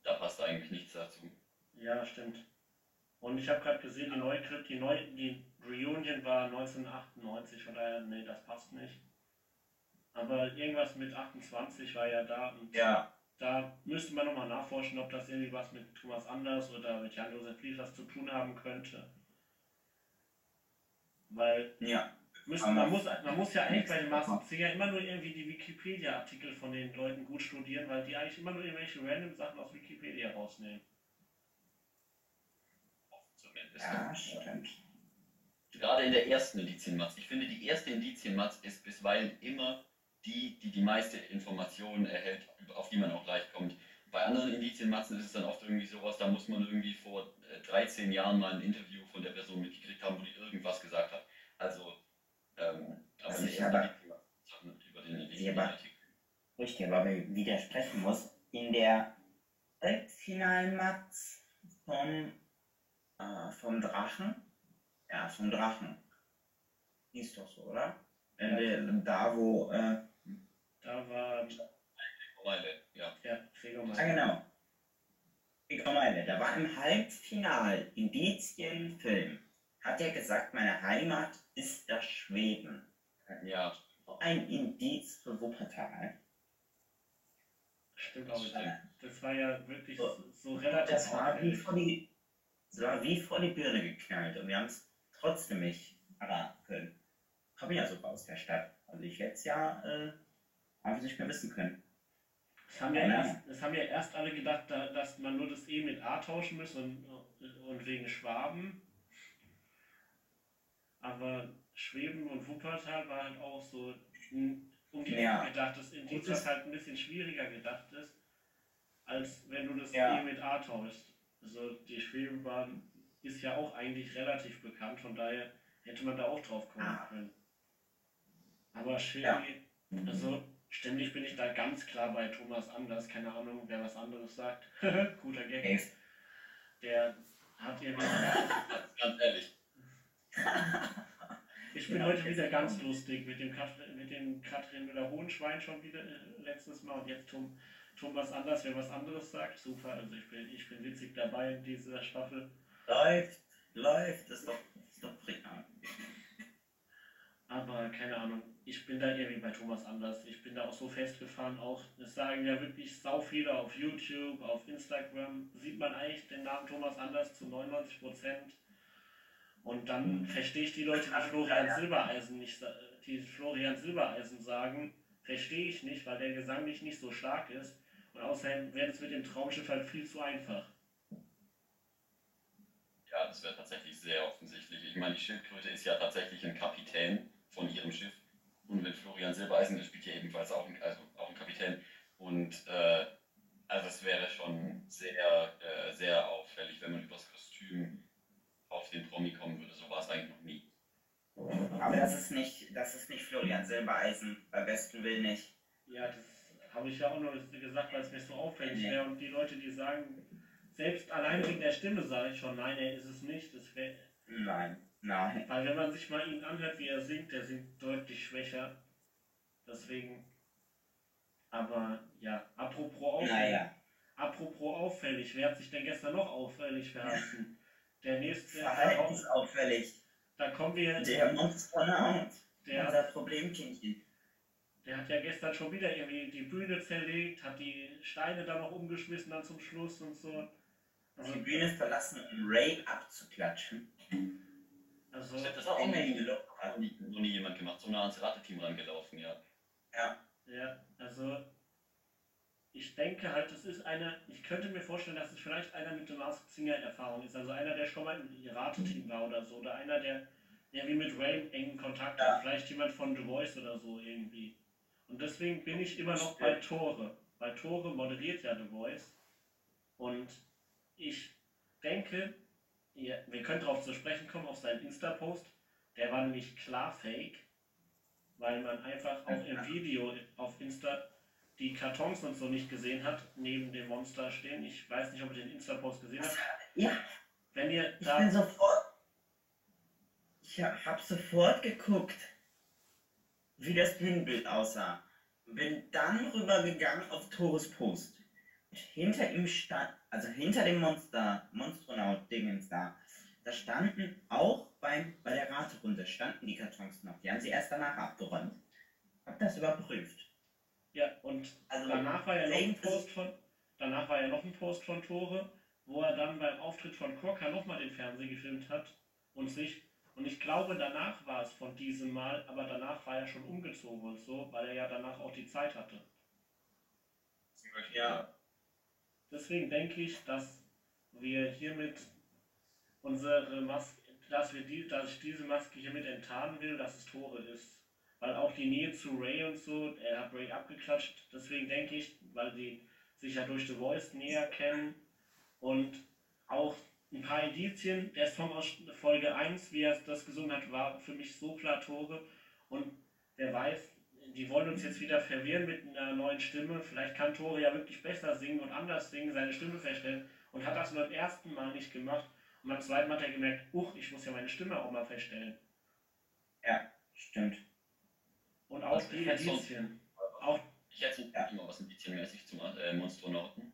Da passt eigentlich nichts dazu. Ja, stimmt. Und ich habe gerade gesehen, die neue Clip, die neue, die Reunion war 1998, von daher, nee, das passt nicht. Aber irgendwas mit 28 war ja da und Ja, da müsste man nochmal nachforschen, ob das irgendwie was mit Thomas Anders oder mit Jan-Josef Liefers zu tun haben könnte. Weil ja. Müsste, man, muss, man muss ja eigentlich bei den Masked Singer immer nur irgendwie die Wikipedia-Artikel von den Leuten gut studieren, weil die eigentlich immer nur irgendwelche random Sachen aus Wikipedia rausnehmen. Zumindest. Ja, stimmt. Gerade in der ersten Indizienmatz. Ich finde, die erste Indizienmatz ist bisweilen immer die, die die meiste Information erhält, auf die man auch leicht kommt. Bei anderen Indizienmatzen ist es dann oft irgendwie sowas, da muss man irgendwie vor äh, 13 Jahren mal ein Interview von der Person mitgekriegt haben, wo die irgendwas gesagt hat. Also, ähm, aber Also habe- Indizienmatz über den Ja, aber- Indizienartikel. Richtig, aber widersprechen muss, in der Halbfinalmatz vom, äh, vom Drachen, ja, vom Drachen, hieß doch so, oder? Ja. Da, wo, äh, Da war Weile, ja. der Gregor ah, Meier. genau, ich meine, da war im Halbfinal Indizienfilm, hat er gesagt, meine Heimat ist das Schweben. Ja, ein Indiz für Wuppertal. Stimmt auch nicht. Das war ja wirklich so, so relativ Das war wie vor die, das war wie vor die Birne geknallt und wir haben es trotzdem nicht erraten können. Komme ja sogar aus der Stadt. Also ich hätte es ja äh, einfach nicht mehr wissen können. Es haben, ja erst, es haben ja erst alle gedacht, da, dass man nur das E mit A tauschen muss und, und wegen Schwaben. Aber Schweben und Wuppertal war halt auch so ein- um die Ja. Ecke gedacht, das Indiz, Gut was ist- halt ein bisschen schwieriger gedacht ist, als wenn du das Ja. E mit A tauschst. Also die Schwebebahn ist ja auch eigentlich relativ bekannt, von daher hätte man da auch drauf kommen Ah. können. Aber Schwebe, Ja. also ständig bin ich da ganz klar bei Thomas Anders, keine Ahnung, wer was anderes sagt. Guter Gag. Der hat irgendwie. ganz ehrlich. Ich bin Ja, heute wieder ganz lustig mit dem Katrin, mit dem Katrin oder Hohenschwein schon wieder äh, letztes Mal und jetzt Tom, Thomas Anders, wer was anderes sagt. Super, also ich bin, ich bin witzig dabei in dieser Staffel. läuft, läuft, ist doch, ist doch prima. Aber keine Ahnung, ich bin da irgendwie bei Thomas Anders. Ich bin da auch so festgefahren, auch, das sagen ja wirklich sau viele auf YouTube, auf Instagram, sieht man eigentlich den Namen Thomas Anders zu 99 Prozent. Und dann verstehe ich die Leute, die Florian Silbereisen nicht, die Florian Silbereisen sagen, verstehe ich nicht, weil der Gesang nicht, nicht so stark ist. Und außerdem wäre es mit dem Traumschiff halt viel zu einfach. Ja, das wäre tatsächlich sehr offensichtlich. Ich meine, die Schildkröte ist ja tatsächlich ein Kapitän von ihrem Schiff. Und mit Florian Silbereisen, der spielt ja ebenfalls auch ein, also auch ein Kapitän. Und äh, also es wäre schon sehr, äh, sehr auffällig, wenn man übers Kostüm den Promi kommen würde. So war es eigentlich noch nie. Aber das ist nicht, das ist nicht Florian Silbereisen, bei besten Willen nicht. Ja, das habe ich ja auch nur gesagt, weil es mir so auffällig Nee. wäre. Und die Leute, die sagen, selbst allein wegen der Stimme sage ich schon, nein, er ist es nicht. Das wär, Nein, nein. weil wenn man sich mal ihn anhört, wie er singt, der singt deutlich schwächer. Deswegen. Aber ja, apropos auffällig, Naja, apropos auffällig, wer hat sich denn gestern noch auffällig verhalten? Der nächste, verhaltensauffällig. da kommen wir, Der Monsternaut, der, unser Problemkindchen. Der hat ja gestern schon wieder irgendwie die Bühne zerlegt, hat die Steine da noch umgeschmissen dann zum Schluss und so. Also, Die Bühne verlassen, um Ray abzuklatschen. also Ich hätte das auch nie, noch nie jemand gemacht. So nah ans Rateteam rangelaufen, ja. Ja, ja, also ich denke halt, das ist einer, ich könnte mir vorstellen, dass es vielleicht einer mit der Masked Singer Erfahrung ist, also einer, der schon mal im Irateteam war oder so, oder einer, der irgendwie mit Ray engen Kontakt hat, vielleicht jemand von The Voice oder so irgendwie. Und deswegen bin ich immer noch bei Tore. Bei Tore moderiert ja The Voice. Und ich denke, ja, wir können darauf zu sprechen kommen, auf seinen Insta-Post. Der war nämlich klar fake, weil man einfach auch im Video auf Insta die Kartons und so nicht gesehen hat, neben dem Monster stehen. Ich weiß nicht, ob ihr den Insta-Post gesehen habt. ja Wenn ihr ich bin da. sofort. Ich hab sofort geguckt, wie das Bühnenbild aussah. Bin dann rübergegangen auf Tores Post. Und hinter ihm stand, also hinter dem Monster, Monstronaut-Dingens da, da standen auch beim, bei der Raterunde standen die Kartons noch. Die haben sie erst danach abgeräumt. Hab das überprüft. Ja, und Also danach war ja noch ein Post von, danach war ja noch ein Post von Tore, wo er dann beim Auftritt von Korka nochmal den Fernseher gefilmt hat und sich, und ich glaube danach war es von diesem Mal, aber danach war er schon umgezogen und so, weil er ja danach auch die Zeit hatte. Ja. Deswegen denke ich, dass wir hiermit unsere Maske, dass wir die, dass ich diese Maske hiermit enttarnen will, dass es Tore ist. Weil auch die Nähe zu Ray und so, er hat Ray abgeklatscht, deswegen denke ich, weil die sich ja durch The Voice näher kennen und auch ein paar Indizien, der Song aus Folge 1, wie er das gesungen hat, war für mich so klar Tore und wer weiß, die wollen uns jetzt wieder verwirren mit einer neuen Stimme. Vielleicht kann Tore ja wirklich besser singen und anders singen, seine Stimme verstellen und hat das beim ersten Mal nicht gemacht. Und beim zweiten Mal hat er gemerkt, uch, ich muss ja meine Stimme auch mal verstellen. Ja, stimmt. Und auch Also die Indizien. Auch Ich hätte so Ja. mal was ein bisschen mäßig zum äh, Monstronauten.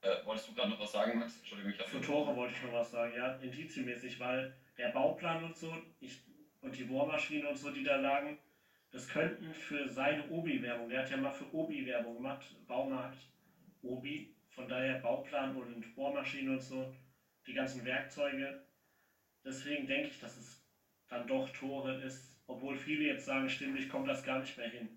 Äh, wolltest du gerade noch was sagen, Max? Entschuldigung, ich habe für Tore wollte ich noch was sagen, ja, indizienmäßig, weil der Bauplan und so ich, und die Bohrmaschine und so, die da lagen, das könnten für seine Obi-Werbung, der hat ja mal für Obi-Werbung gemacht, Baumarkt, Obi, von daher Bauplan und Bohrmaschine und so, die ganzen Werkzeuge. Deswegen denke ich, dass es dann doch Tore ist, obwohl viele jetzt sagen, stimmlich kommt das gar nicht mehr hin.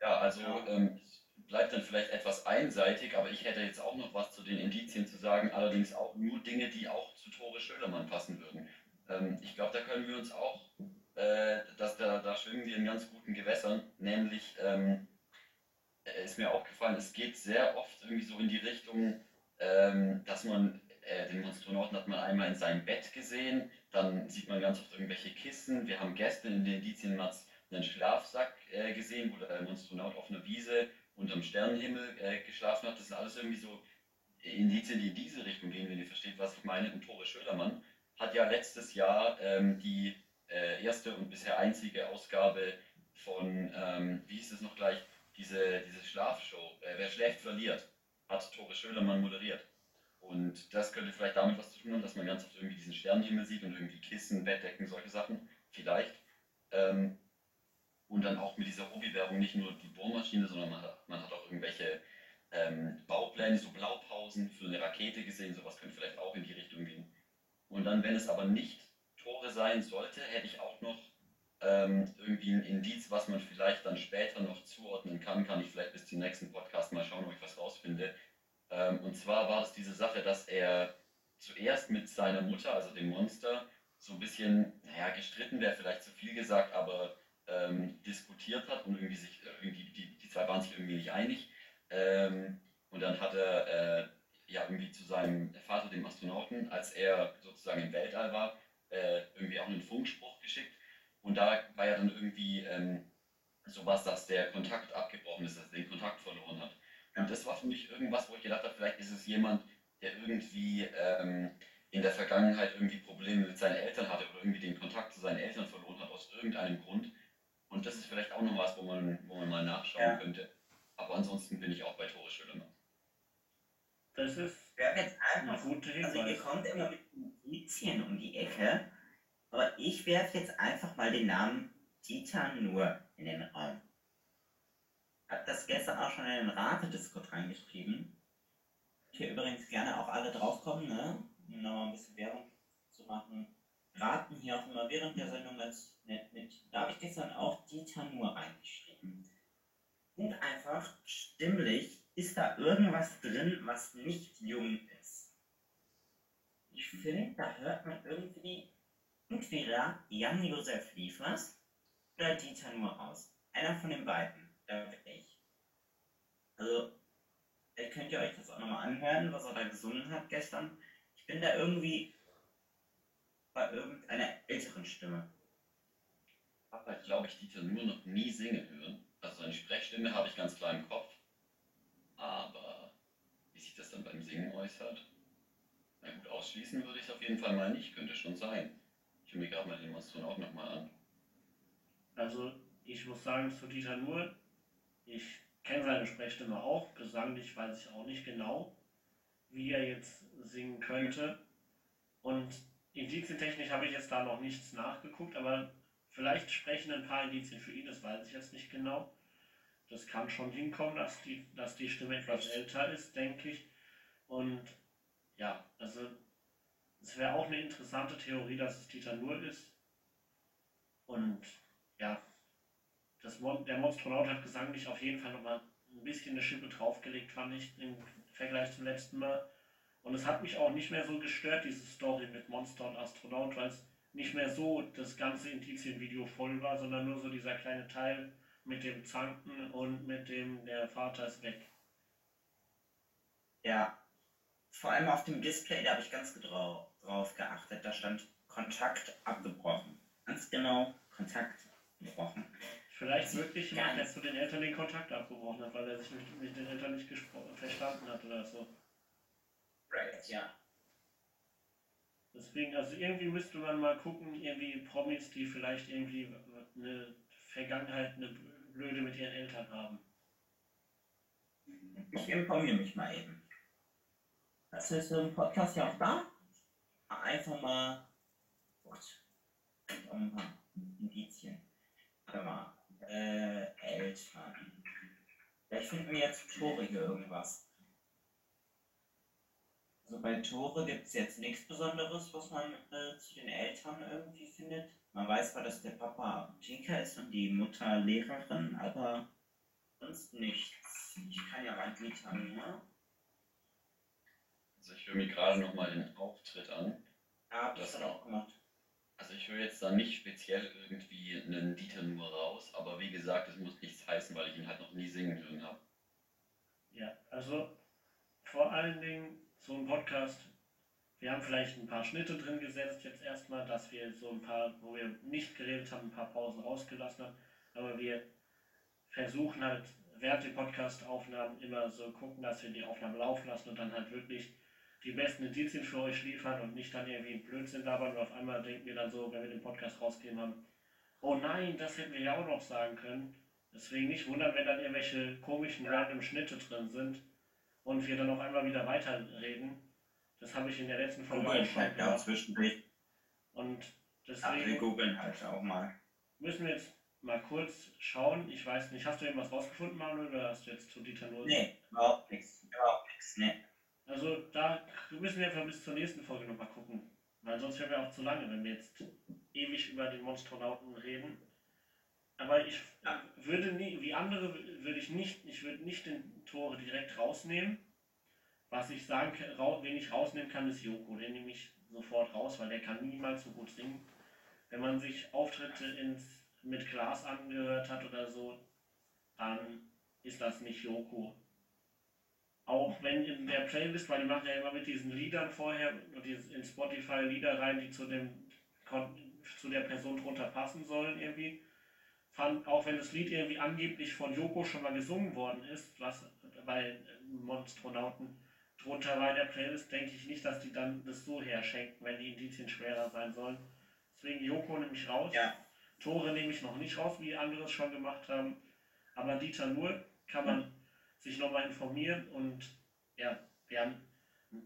Ja, also Ja. ähm, bleibt dann vielleicht etwas einseitig, aber ich hätte jetzt auch noch was zu den Indizien zu sagen, allerdings auch nur Dinge, die auch zu Tore Schölermann passen würden. Ähm, ich glaube, da können wir uns auch, äh, dass da, da schwimmen wir in ganz guten Gewässern, nämlich ähm, äh, ist mir aufgefallen, es geht sehr oft irgendwie so in die Richtung, ähm, dass man äh, den Monstronauten hat man einmal in seinem Bett gesehen, dann sieht man ganz oft irgendwelche Kissen. Wir haben gestern in den Indizien Mats einen Schlafsack äh, gesehen, wo der Monstronaut auf einer Wiese unterm Sternenhimmel äh, geschlafen hat. Das sind alles irgendwie so Indizien, die in diese Richtung gehen, wenn ihr versteht, was ich meine. Und Tore Schölermann hat ja letztes Jahr ähm, die äh, erste und bisher einzige Ausgabe von, ähm, wie hieß es noch gleich, diese, diese Schlafshow, äh, Wer schläft, verliert, hat Tore Schölermann moderiert. Und das könnte vielleicht damit was zu tun haben, dass man ganz oft irgendwie diesen Sternenhimmel sieht und irgendwie Kissen, Bettdecken, solche Sachen. Vielleicht. Ähm, und dann auch mit dieser Hobbywerbung nicht nur die Bohrmaschine, sondern man hat, man hat auch irgendwelche ähm, Baupläne, so Blaupausen für eine Rakete gesehen. Sowas könnte vielleicht auch in die Richtung gehen. Und dann, wenn es aber nicht Tore sein sollte, hätte ich auch noch ähm, irgendwie ein Indiz, was man vielleicht dann später noch zuordnen kann. Kann ich vielleicht bis zum nächsten Podcast mal schauen, ob ich was rausfinde. Ähm, und zwar war es diese Sache, dass er zuerst mit seiner Mutter, also dem Monster, so ein bisschen, naja, gestritten wäre vielleicht zu viel gesagt, aber ähm, diskutiert hat und irgendwie sich, äh, irgendwie, die, die zwei waren sich irgendwie nicht einig. Ähm, und dann hat er äh, ja irgendwie zu seinem Vater, dem Astronauten, als er sozusagen im Weltall war, äh, irgendwie auch einen Funkspruch geschickt. Und da war ja dann irgendwie ähm, sowas, dass der Kontakt abgebrochen ist, dass er den Kontakt verloren hat. Und das war für mich irgendwas, wo ich gedacht habe, vielleicht ist es jemand, der irgendwie ähm, in der Vergangenheit irgendwie Probleme mit seinen Eltern hatte oder irgendwie den Kontakt zu seinen Eltern verloren hat aus irgendeinem Grund. Und das ist vielleicht auch noch was, wo man, wo man mal nachschauen Ja. könnte. Aber ansonsten bin ich auch bei Tore Schölermann. Das ist Wir haben jetzt ein einfach guter Also ihr kommt immer mit Indizien um die Ecke, aber ich werfe jetzt einfach mal den Namen Dieter Nur in den Raum. Hab das gestern auch schon in den Ratediscord reingeschrieben. Hier übrigens gerne auch alle draufkommen, ne? Um nochmal ein bisschen Werbung zu machen. Raten hier auch immer während der Sendung ganz nett mit. Da habe ich gestern auch Dieter Nur reingeschrieben. Und einfach stimmlich ist da irgendwas drin, was nicht jung ist. Ich finde, da hört man irgendwie entweder Jan-Josef Liefers oder Dieter nur raus. Einer von den beiden, bin ich. Also, vielleicht könnt ihr euch das auch nochmal anhören, was er da gesungen hat gestern. Ich bin da irgendwie bei irgendeiner älteren Stimme. habe halt, glaube ich, Dieter nur noch nie singen hören. Also seine Sprechstimme habe ich ganz klar im Kopf. Aber wie sich das dann beim Singen äußert, na gut, ausschließen würde ich es auf jeden Fall mal nicht. Könnte schon sein. Ich höre mir gerade mal den Astronaut nochmal an. Also ich muss sagen zu Dieter Nuhr, ich kenne seine Sprechstimme auch, gesanglich weiß ich auch nicht genau, wie er jetzt singen könnte. Und Indizientechnisch habe ich jetzt da noch nichts nachgeguckt, aber vielleicht sprechen ein paar Indizien für ihn, das weiß ich jetzt nicht genau. Das kann schon hinkommen, dass die, dass die Stimme etwas älter ist, denke ich. Und ja, also es wäre auch eine interessante Theorie, dass es Dieter Nuhr ist. Und ja, das der Monstronaut hat gesanglich auf jeden Fall nochmal ein bisschen eine Schippe draufgelegt, fand ich, im Vergleich zum letzten Mal. Und es hat mich auch nicht mehr so gestört, diese Story mit Monster und Astronaut, weil es nicht mehr so das ganze Indizien-Video voll war, sondern nur so dieser kleine Teil mit dem Zanken und mit dem, der Vater ist weg. Ja, vor allem auf dem Display, da habe ich ganz drauf, drauf geachtet, da stand Kontakt abgebrochen. Ganz genau, Kontakt gebrochen. Vielleicht wirklich jemand, der zu den Eltern den Kontakt abgebrochen hat, weil er sich mit, mit den Eltern nicht verstanden hat oder so. Right, ja. Deswegen, also irgendwie müsste man mal gucken, irgendwie Promis, die vielleicht irgendwie eine Vergangenheit, eine Blöde mit ihren Eltern haben. Ich informiere mich mal eben. Das ist so ein Podcast ja auch da. Einfach mal. Gott. ein paar Indizien. Warte mal. Äh, Eltern. Vielleicht finden wir jetzt Torige irgendwas. Also bei Tore gibt es jetzt nichts Besonderes, was man äh, zu den Eltern irgendwie findet. Man weiß zwar, dass der Papa Apotheker ist und die Mutter Lehrerin, aber sonst nichts. Ich kann ja mal ne? Also ich höre mir gerade nochmal den Auftritt an. Ja, hab das dann auch gemacht. Also ich höre jetzt da nicht speziell irgendwie einen Dieter nur raus, aber wie gesagt, es muss nichts heißen, weil ich ihn halt noch nie singen hören habe. Ja, also vor allen Dingen so ein Podcast. Wir haben vielleicht ein paar Schnitte drin gesetzt jetzt erstmal, dass wir so ein paar, wo wir nicht geredet haben, ein paar Pausen rausgelassen haben. Aber wir versuchen halt während der Podcast-Aufnahmen immer so gucken, dass wir die Aufnahmen laufen lassen und dann halt wirklich die besten Indizien für euch liefern und nicht dann irgendwie Blödsinn labern und auf einmal denken wir dann so, wenn wir den Podcast rausgehen haben, oh nein, das hätten wir ja auch noch sagen können. Deswegen nicht wundern, wenn dann irgendwelche komischen random Schnitte drin sind und wir dann auf einmal wieder weiterreden. Das habe ich in der letzten Folge auch schon halt ja, zwischendurch. Und deswegen. Ach, wir googeln halt auch mal. Müssen wir jetzt mal kurz schauen. Ich weiß nicht, hast du irgendwas rausgefunden, Manuel, oder hast du jetzt zu Dieter nur. Nee, überhaupt nichts. Überhaupt nichts, nee. Also da müssen wir einfach bis zur nächsten Folge nochmal gucken. Weil sonst wären wir auch zu lange, wenn wir jetzt ewig über den Monstronauten reden. Aber ich würde nie, wie andere würde ich nicht, ich würde nicht den Tore direkt rausnehmen. Was ich sagen kann, wen ich rausnehmen kann, ist Joko. Den nehme ich sofort raus, weil der kann niemals so gut singen. Wenn man sich Auftritte ins, mit Glas angehört hat oder so, dann ist das nicht Joko. Auch wenn in der Playlist, weil die machen ja immer mit diesen Liedern vorher, in Spotify Lieder rein, die zu, dem, zu der Person drunter passen sollen irgendwie fand, auch wenn das Lied irgendwie angeblich von Joko schon mal gesungen worden ist, was bei Monstronauten drunter war in der Playlist, denke ich nicht, dass die dann das so herschenken, wenn die Indizien schwerer sein sollen. Deswegen Joko nehme ich raus. Ja. Tore nehme ich noch nicht raus, wie andere es schon gemacht haben. Aber Dieter nur kann man ja. Sich nochmal informieren und ja, wir haben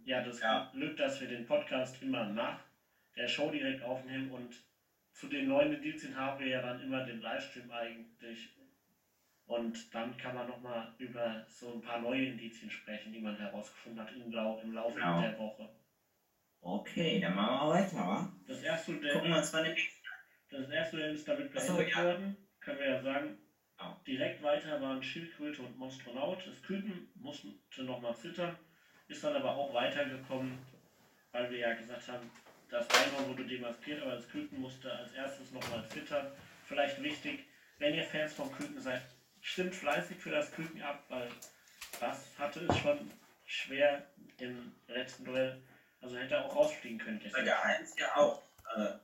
ja das ja. Glück, dass wir den Podcast immer nach der Show direkt aufnehmen und zu den neuen Indizien haben wir ja dann immer den Livestream eigentlich. Und dann kann man nochmal über so ein paar neue Indizien sprechen, die man herausgefunden hat im, Lau im Laufe genau. der Woche. Okay, dann machen wir weiter, wa? Das erste, der, Gucken wir uns mal das erste der ist damit beendet so, ja. worden, können wir ja sagen. Direkt weiter waren Schildkröte und Monstronaut. Das Küken musste nochmal zittern, ist dann aber auch weitergekommen, weil wir ja gesagt haben, das Einhorn wurde demaskiert, aber das Küken musste als erstes nochmal zittern. Vielleicht wichtig, wenn ihr Fans vom Küken seid, stimmt fleißig für das Küken ab, weil das hatte es schon schwer im letzten Duell. Also hätte er auch rausfliegen können. Bürger 1 ja auch. Äh,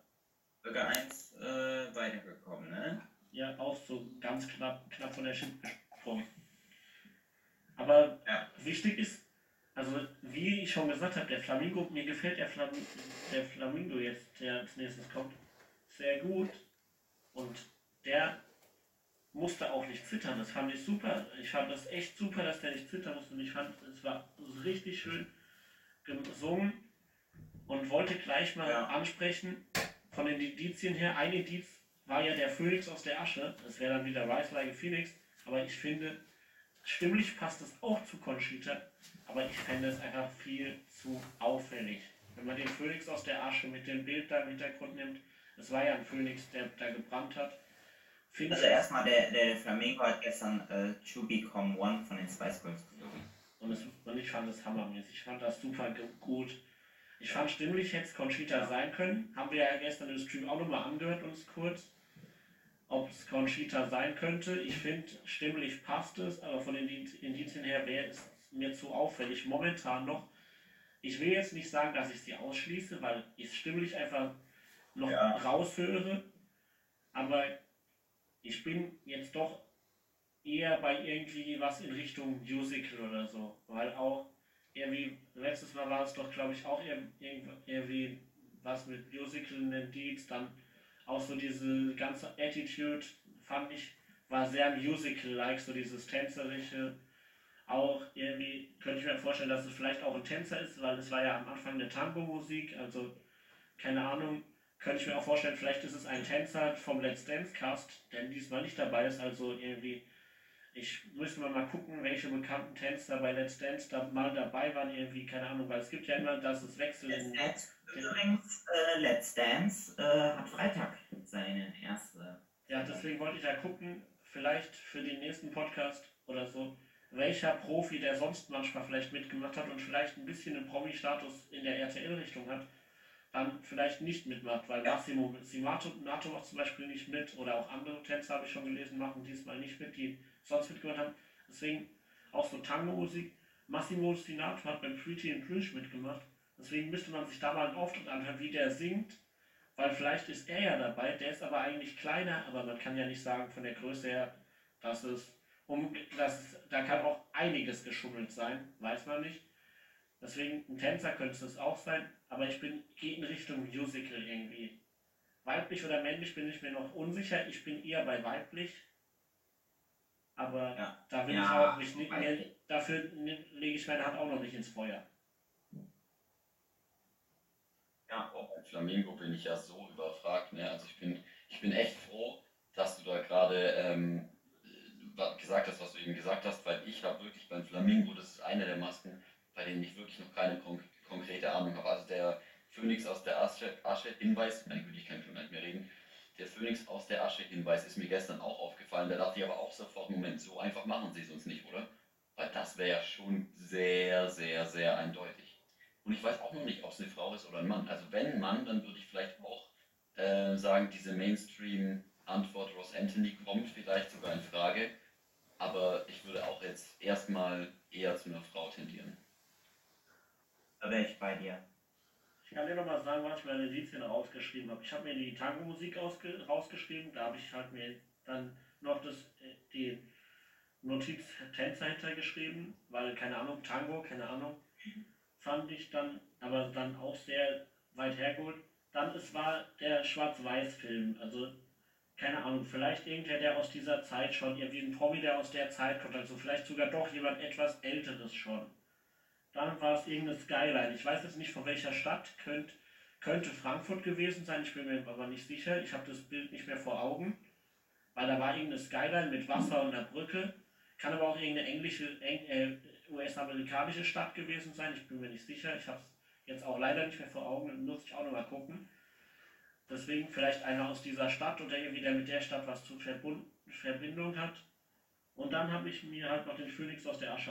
Bürger 1 äh, weitergekommen, ne? Ja, auch so ganz knapp, knapp von der Schippe gesprungen. Aber ja. wichtig ist, also, wie ich schon gesagt habe, der Flamingo, mir gefällt der, Flam der Flamingo jetzt, der als nächstes kommt, sehr gut. Und der musste auch nicht zittern. Das fand ich super. Ich fand das echt super, dass der nicht zittern musste. Und ich fand, es war richtig schön gesungen. und wollte gleich mal Ja. ansprechen, von den Indizien her, ein Indiz war ja der Phönix aus der Asche, das wäre dann wieder Rise Like a Phoenix, aber ich finde, stimmlich passt es auch zu Conchita, aber ich fände es einfach viel zu auffällig. Wenn man den Phönix aus der Asche mit dem Bild da im Hintergrund nimmt, es war ja ein Phönix, der da gebrannt hat, finde Also erstmal, der, der Flamingo hat gestern äh, To Become One von den Spice Girls geflogen. Und, es, und ich fand es hammermäßig. Ich fand das super gut. Ich fand stimmlich hätte es Conchita sein können. Haben wir ja gestern im Stream auch nochmal angehört, uns kurz. Ob es Conchita sein könnte. Ich finde, stimmlich passt es, aber von den Indiz- Indizien her wäre es mir zu auffällig. Momentan noch. Ich will jetzt nicht sagen, dass ich sie ausschließe, weil ich stimmlich einfach noch Ja. raushöre. Aber ich bin jetzt doch eher bei irgendwie was in Richtung Musical oder so. Weil auch irgendwie, letztes Mal war es doch, glaube ich, auch ir- irgend- irgendwie was mit Musical in den Deeds, dann auch so diese ganze Attitude, fand ich, war sehr Musical-like, so dieses Tänzerische. Auch irgendwie könnte ich mir vorstellen, dass es vielleicht auch ein Tänzer ist, weil es war ja am Anfang eine Tango-Musik, also keine Ahnung, könnte ich mir auch vorstellen, vielleicht ist es ein Tänzer vom Let's Dance Cast, der diesmal nicht dabei ist, also irgendwie ich müsste mal, mal gucken, welche bekannten Tänzer bei Let's Dance da mal dabei waren, irgendwie, keine Ahnung, weil es gibt ja immer, dass es wechselt. Let's Dance, übrigens, äh, Let's Dance äh, hat Freitag seine erste. Ja, deswegen wollte ich ja gucken, vielleicht für den nächsten Podcast oder so, welcher Profi, der sonst manchmal vielleicht mitgemacht hat und vielleicht ein bisschen einen Promi-Status in der RTL-Richtung hat, dann vielleicht nicht mitmacht, weil Ja. Massimo Simato Nato macht zum Beispiel nicht mit oder auch andere Tänzer habe ich schon gelesen, machen diesmal nicht mit, die sonst mitgemacht haben. Deswegen auch so Tango-Musik. Massimo Sinato hat beim Pretty in Plüsch mitgemacht. Deswegen müsste man sich da mal einen Auftritt anhören, wie der singt. Weil vielleicht ist er ja dabei, der ist aber eigentlich kleiner, aber man kann ja nicht sagen von der Größe her, dass es um dass da kann auch einiges geschummelt sein, weiß man nicht. Deswegen ein Tänzer könnte es auch sein, aber ich bin gehe in Richtung Musical irgendwie. Weiblich oder männlich bin ich mir noch unsicher. Ich bin eher bei weiblich. Aber Ja. da will Ja, ich auch nicht, mir, dafür ni- lege ich meine Hand auch noch nicht ins Feuer. Ja, Auch bei Flamingo bin ich ja so überfragt. Ne? Also ich bin, ich bin echt froh, dass du da gerade ähm, gesagt hast, was du eben gesagt hast, weil ich habe wirklich beim Flamingo, das ist eine der Masken, bei denen ich wirklich noch keine konk konkrete Ahnung habe. Also der Phönix aus der Asche, Asche Hinweis, meine Güte, ich kann schon nicht mehr reden. Der Phönix aus der Asche Hinweis ist mir gestern auch aufgefallen. Da dachte ich aber auch sofort, Moment, so einfach machen sie es uns nicht, oder? Weil das wäre ja schon sehr, sehr, sehr eindeutig. Und ich weiß auch noch nicht, ob es eine Frau ist oder ein Mann. Also wenn Mann, dann würde ich vielleicht auch äh, sagen, diese Mainstream-Antwort Ross Anthony kommt vielleicht sogar in Frage. Aber ich würde auch jetzt erstmal eher zu einer Frau tendieren. da wäre ich bei dir. Ich kann dir noch mal sagen, was ich meine Indizien rausgeschrieben habe. Ich habe mir die Tango-Musik ausge- rausgeschrieben, da habe ich halt mir dann noch das, äh, die Notiz Tänzer hintergeschrieben, weil, keine Ahnung, Tango, keine Ahnung, fand ich dann, aber dann auch sehr weit hergeholt. Dann, es war der Schwarz-Weiß-Film, also, keine Ahnung, vielleicht irgendwer, der aus dieser Zeit schon, irgendwie ein Promi, der aus der Zeit kommt, also vielleicht sogar doch jemand etwas Älteres schon. Dann war es irgendeine Skyline. Ich weiß jetzt nicht von welcher Stadt. Könnt, könnte Frankfurt gewesen sein. Ich bin mir aber nicht sicher. Ich habe das Bild nicht mehr vor Augen. Weil da war irgendeine Skyline mit Wasser und einer Brücke. Kann aber auch irgendeine englische, eng, äh, US-amerikanische Stadt gewesen sein. Ich bin mir nicht sicher. Ich habe es jetzt auch leider nicht mehr vor Augen. Muss ich auch nochmal gucken. Deswegen vielleicht einer aus dieser Stadt oder irgendwie der mit der Stadt was zu Verbindung hat. Und dann habe ich mir halt noch den Phönix aus der Asche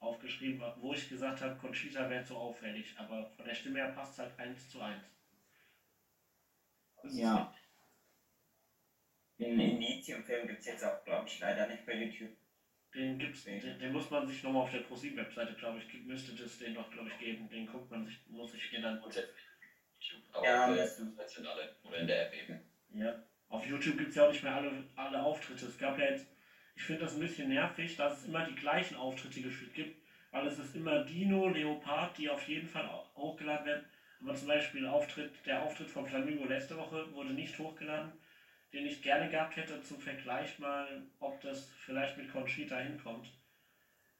aufgeschrieben, wo ich gesagt habe, Conchita wäre zu auffällig, aber von der Stimme her passt es halt 1 zu 1. Das ist Ja. Den Indizien-Film gibt es jetzt auch, glaube ich, leider nicht bei YouTube. Den gibt's, den, den muss man sich nochmal auf der ProSieben-Webseite, glaube ich, müsste das den doch, glaube ich, geben. Den guckt man sich, muss ich mir dann. YouTube. Aber Ja, sind alle. Oder in der App eben. Ja. Auf YouTube gibt es ja auch nicht mehr alle, alle Auftritte. Es gab ja jetzt, ich finde das ein bisschen nervig, dass es immer die gleichen Auftritte gefühlt gibt, weil es ist immer Dino, Leopard, die auf jeden Fall hochgeladen werden. Aber zum Beispiel Auftritt, der Auftritt von Flamingo letzte Woche wurde nicht hochgeladen, den ich gerne gehabt hätte zum Vergleich mal, ob das vielleicht mit Conchita hinkommt.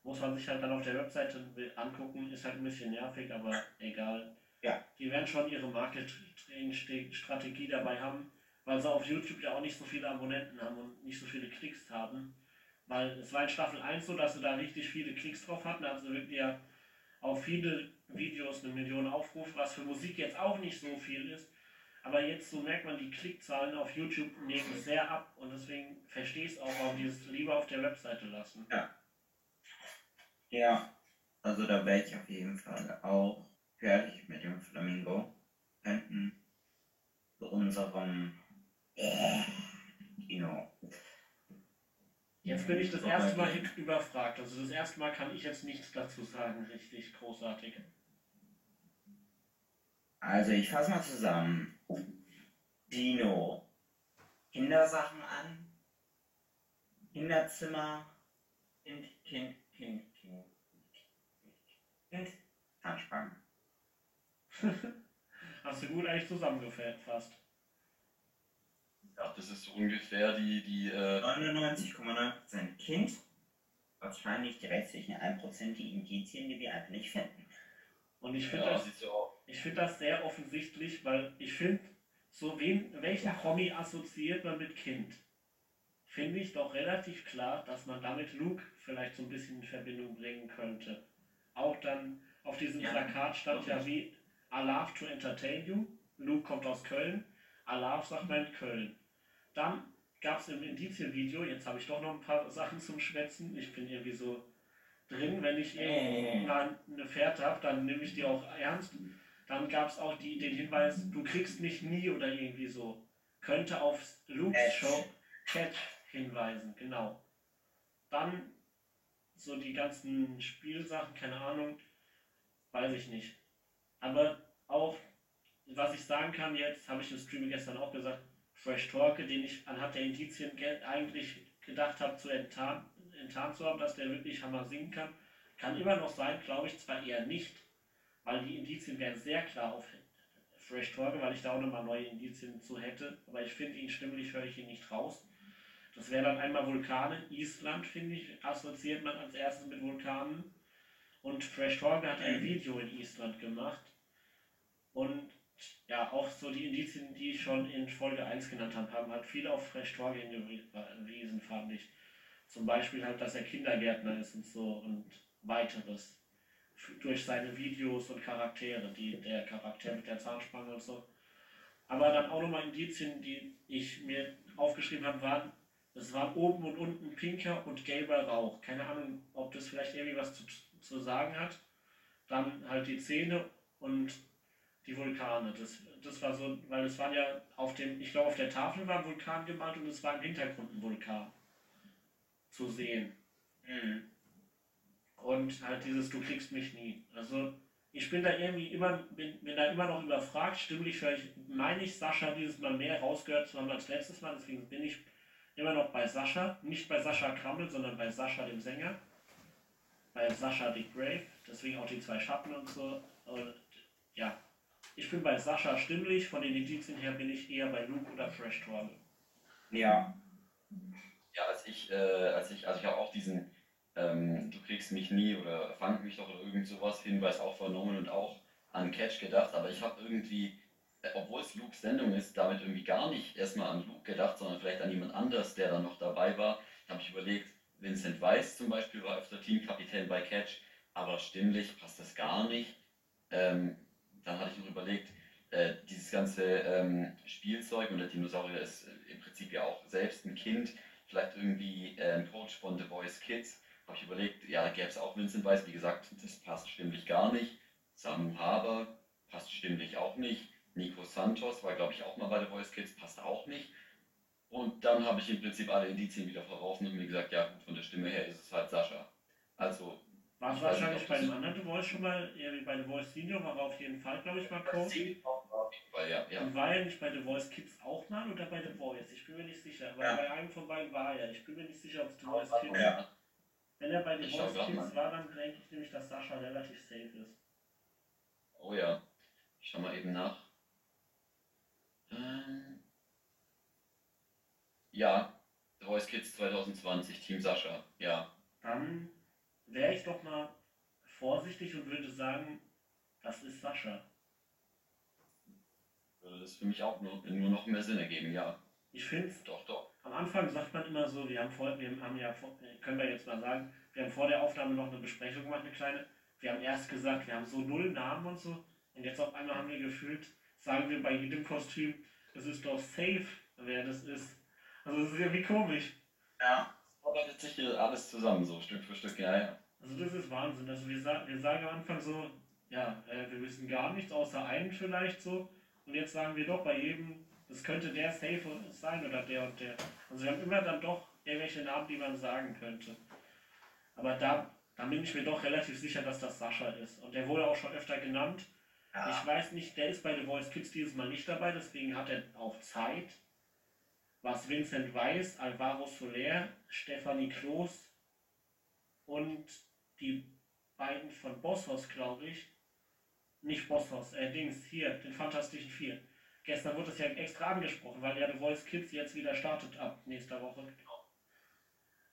Muss man sich halt dann auf der Webseite angucken, ist halt ein bisschen nervig, aber egal. Ja. Die werden schon ihre Marketingstrategie dabei haben, weil sie auf YouTube ja auch nicht so viele Abonnenten haben und nicht so viele Klicks haben. Weil es war in Staffel 1 so, dass sie da richtig viele Klicks drauf hatten. Also wirklich ja auf viele Videos eine Million Aufrufe, was für Musik jetzt auch nicht so viel ist. Aber jetzt so merkt man, die Klickzahlen auf YouTube nehmen sehr ab und deswegen verstehe ich es auch, warum die es lieber auf der Webseite lassen. Ja, also da wäre ich auf jeden Fall auch fertig mit dem Flamingo. Könnten zu unserem äh, Kino. Jetzt bin ich das erste Mal überfragt. Also das erste Mal kann ich jetzt nichts dazu sagen, richtig großartig. Also ich fasse mal zusammen. Dino. Kindersachen an. Kinderzimmer. Kind, Kind, Kind, Kind. Kind. Zahnspangen. Hast du gut eigentlich zusammengefasst. Ja, das ist so ungefähr die, die äh, 99,9% Kind. Wahrscheinlich die restlichen 1% die Indizien, die wir einfach nicht finden. Und ich finde ja, das, sieht so aus. Ich find das sehr offensichtlich, weil ich finde, so wen, welchen Promi assoziiert man mit Kind? Finde ich doch relativ klar, dass man damit Luke vielleicht so ein bisschen in Verbindung bringen könnte. Auch dann auf diesem Ja, Plakat stand ja wie I love to entertain you. Luke kommt aus Köln. I love sagt man in Köln. Dann gab es im Indizienvideo, jetzt habe ich doch noch ein paar Sachen zum Schwätzen. Ich bin irgendwie so drin, wenn ich irgendwo mal eine Fährte habe, dann nehme ich die auch ernst. Dann gab es auch die, den Hinweis, du kriegst mich nie oder irgendwie so. Könnte auf Luke's. Show Catch hinweisen, genau. Dann so die ganzen Spielsachen, keine Ahnung, weiß ich nicht. Aber auch, was ich sagen kann jetzt, habe ich im Stream gestern auch gesagt, Fresh Torque, den ich anhand der Indizien ge- eigentlich gedacht habe zu enttarnen, enttarnt zu haben, dass der wirklich Hammer singen kann, kann immer noch sein, glaube ich zwar eher nicht, weil die Indizien wären sehr klar auf Fresh Torque, weil ich da auch nochmal neue Indizien zu hätte, aber ich finde ihn stimmlich, höre ich ihn nicht raus. Das wäre dann einmal Vulkane, Island, finde ich, assoziiert man als erstes mit Vulkanen. Und Fresh Torque hat ein Video in Island gemacht. Und ja, auch so die Indizien, die ich schon in Folge 1 genannt habe, haben halt viel auf Fresh Torque hingewiesen, fand ich. Zum Beispiel halt, dass er Kindergärtner ist und so und weiteres. Durch seine Videos und Charaktere, die, der Charakter mit der Zahnspange und so. Aber dann auch nochmal Indizien, die ich mir aufgeschrieben habe, waren, es waren oben und unten pinker und gelber Rauch. Keine Ahnung, ob das vielleicht irgendwie was zu, zu sagen hat. Dann halt die Zähne und die Vulkane. Das, das war so, weil es waren ja auf dem, ich glaube auf der Tafel war ein Vulkan gemalt und es war im Hintergrund ein Vulkan zu sehen. Mhm. Und halt dieses Du kriegst mich nie. Also ich bin da irgendwie immer, bin, bin da immer noch überfragt. Stimmlich ich, meine ich, Sascha dieses Mal mehr rausgehört zu haben als letztes Mal. Deswegen bin ich immer noch bei Sascha. Nicht bei Sascha Krammel, sondern bei Sascha dem Sänger. Bei Sascha Dick Brave. Deswegen auch die zwei Schatten und so. Und ja, ich bin bei Sascha stimmlich. Von den Indizien her bin ich eher bei Luke oder Fresh Torge. Ja. Ja, als ich, äh, als ich, also ich habe auch diesen ähm, Du kriegst mich nie oder fang mich doch oder irgend sowas Hinweis auch vernommen und auch an Catch gedacht, aber ich habe irgendwie, äh, obwohl es Lukes Sendung ist, damit irgendwie gar nicht erstmal an Luke gedacht, sondern vielleicht an jemand anders, der dann noch dabei war. habe ich überlegt, Vincent Weiss zum Beispiel war öfter Teamkapitän bei Catch, aber stimmlich passt das gar nicht. Ähm, dann hatte ich noch überlegt, äh, dieses ganze ähm, Spielzeug und der Dinosaurier ist äh, im Prinzip ja auch selbst ein Kind, vielleicht irgendwie äh, ein Coach von The Voice Kids. Habe ich überlegt, ja, gäbe es auch Vincent Weiss, wie gesagt, das passt stimmlich gar nicht. Samu Haber passt stimmlich auch nicht. Nico Santos war, glaube ich, auch mal bei The Voice Kids, passt auch nicht. Und dann habe ich im Prinzip alle Indizien wieder verworfen und mir gesagt, ja gut, von der Stimme her ist es halt Sascha. Also, War es nicht, wahrscheinlich bei dem anderen The Voice schon mal, irgendwie bei The Voice Senior war er auf jeden Fall, glaube ich, mal Coach. weil ja, ja. Und war er nicht bei The Voice Kids auch mal oder bei The Voice? Ich bin mir nicht sicher. Aber Ja. bei einem von beiden war er. Ich bin mir nicht sicher, ob es The Voice Kids Ja. Wenn er bei schau Voice Kids war, dann denke ich nämlich, dass Sascha relativ safe ist. Oh ja. Ich schau mal eben nach. Ähm, ja, The Voice Kids 2020, Team Sascha. Ja. Dann wäre ich doch mal vorsichtig und würde sagen, das ist Sascha. würde das für mich auch nur, nur noch mehr Sinn ergeben, ja. Ich finde, Doch, doch. Am Anfang sagt man immer so, wir haben vor, wir haben ja, vor, können wir jetzt mal sagen, wir haben vor der Aufnahme noch eine Besprechung gemacht, eine kleine. Wir haben erst gesagt, wir haben so null Namen und so. Und jetzt auf einmal haben wir gefühlt, sagen wir bei jedem Kostüm, es ist doch safe, wer das ist. Also das ist irgendwie komisch. Ja. Arbeitet sich hier alles zusammen, so Stück für Stück, ja, ja. Also das ist Wahnsinn. Also wir, sa wir sagen am Anfang so, ja, äh, wir wissen gar nichts, außer einen vielleicht so. Und jetzt sagen wir doch bei jedem, es könnte der Safe sein oder der und der. Also wir haben immer dann doch irgendwelche Namen, die man sagen könnte. Aber da, da bin ich mir doch relativ sicher, dass das Sascha ist. Und der wurde auch schon öfter genannt. ja. Ich weiß nicht, der ist bei The Voice Kids dieses Mal nicht dabei, deswegen hat er auch Zeit. Was Vincent Weiss, Alvaro Soler, Stefanie Kloß und die beiden von Bosshaus, glaube ich. Nicht Bosshaus, äh, Dings, hier, den Fantastischen Vier. Gestern wurde es ja extra angesprochen, weil ja The Voice Kids jetzt wieder startet ab nächster Woche.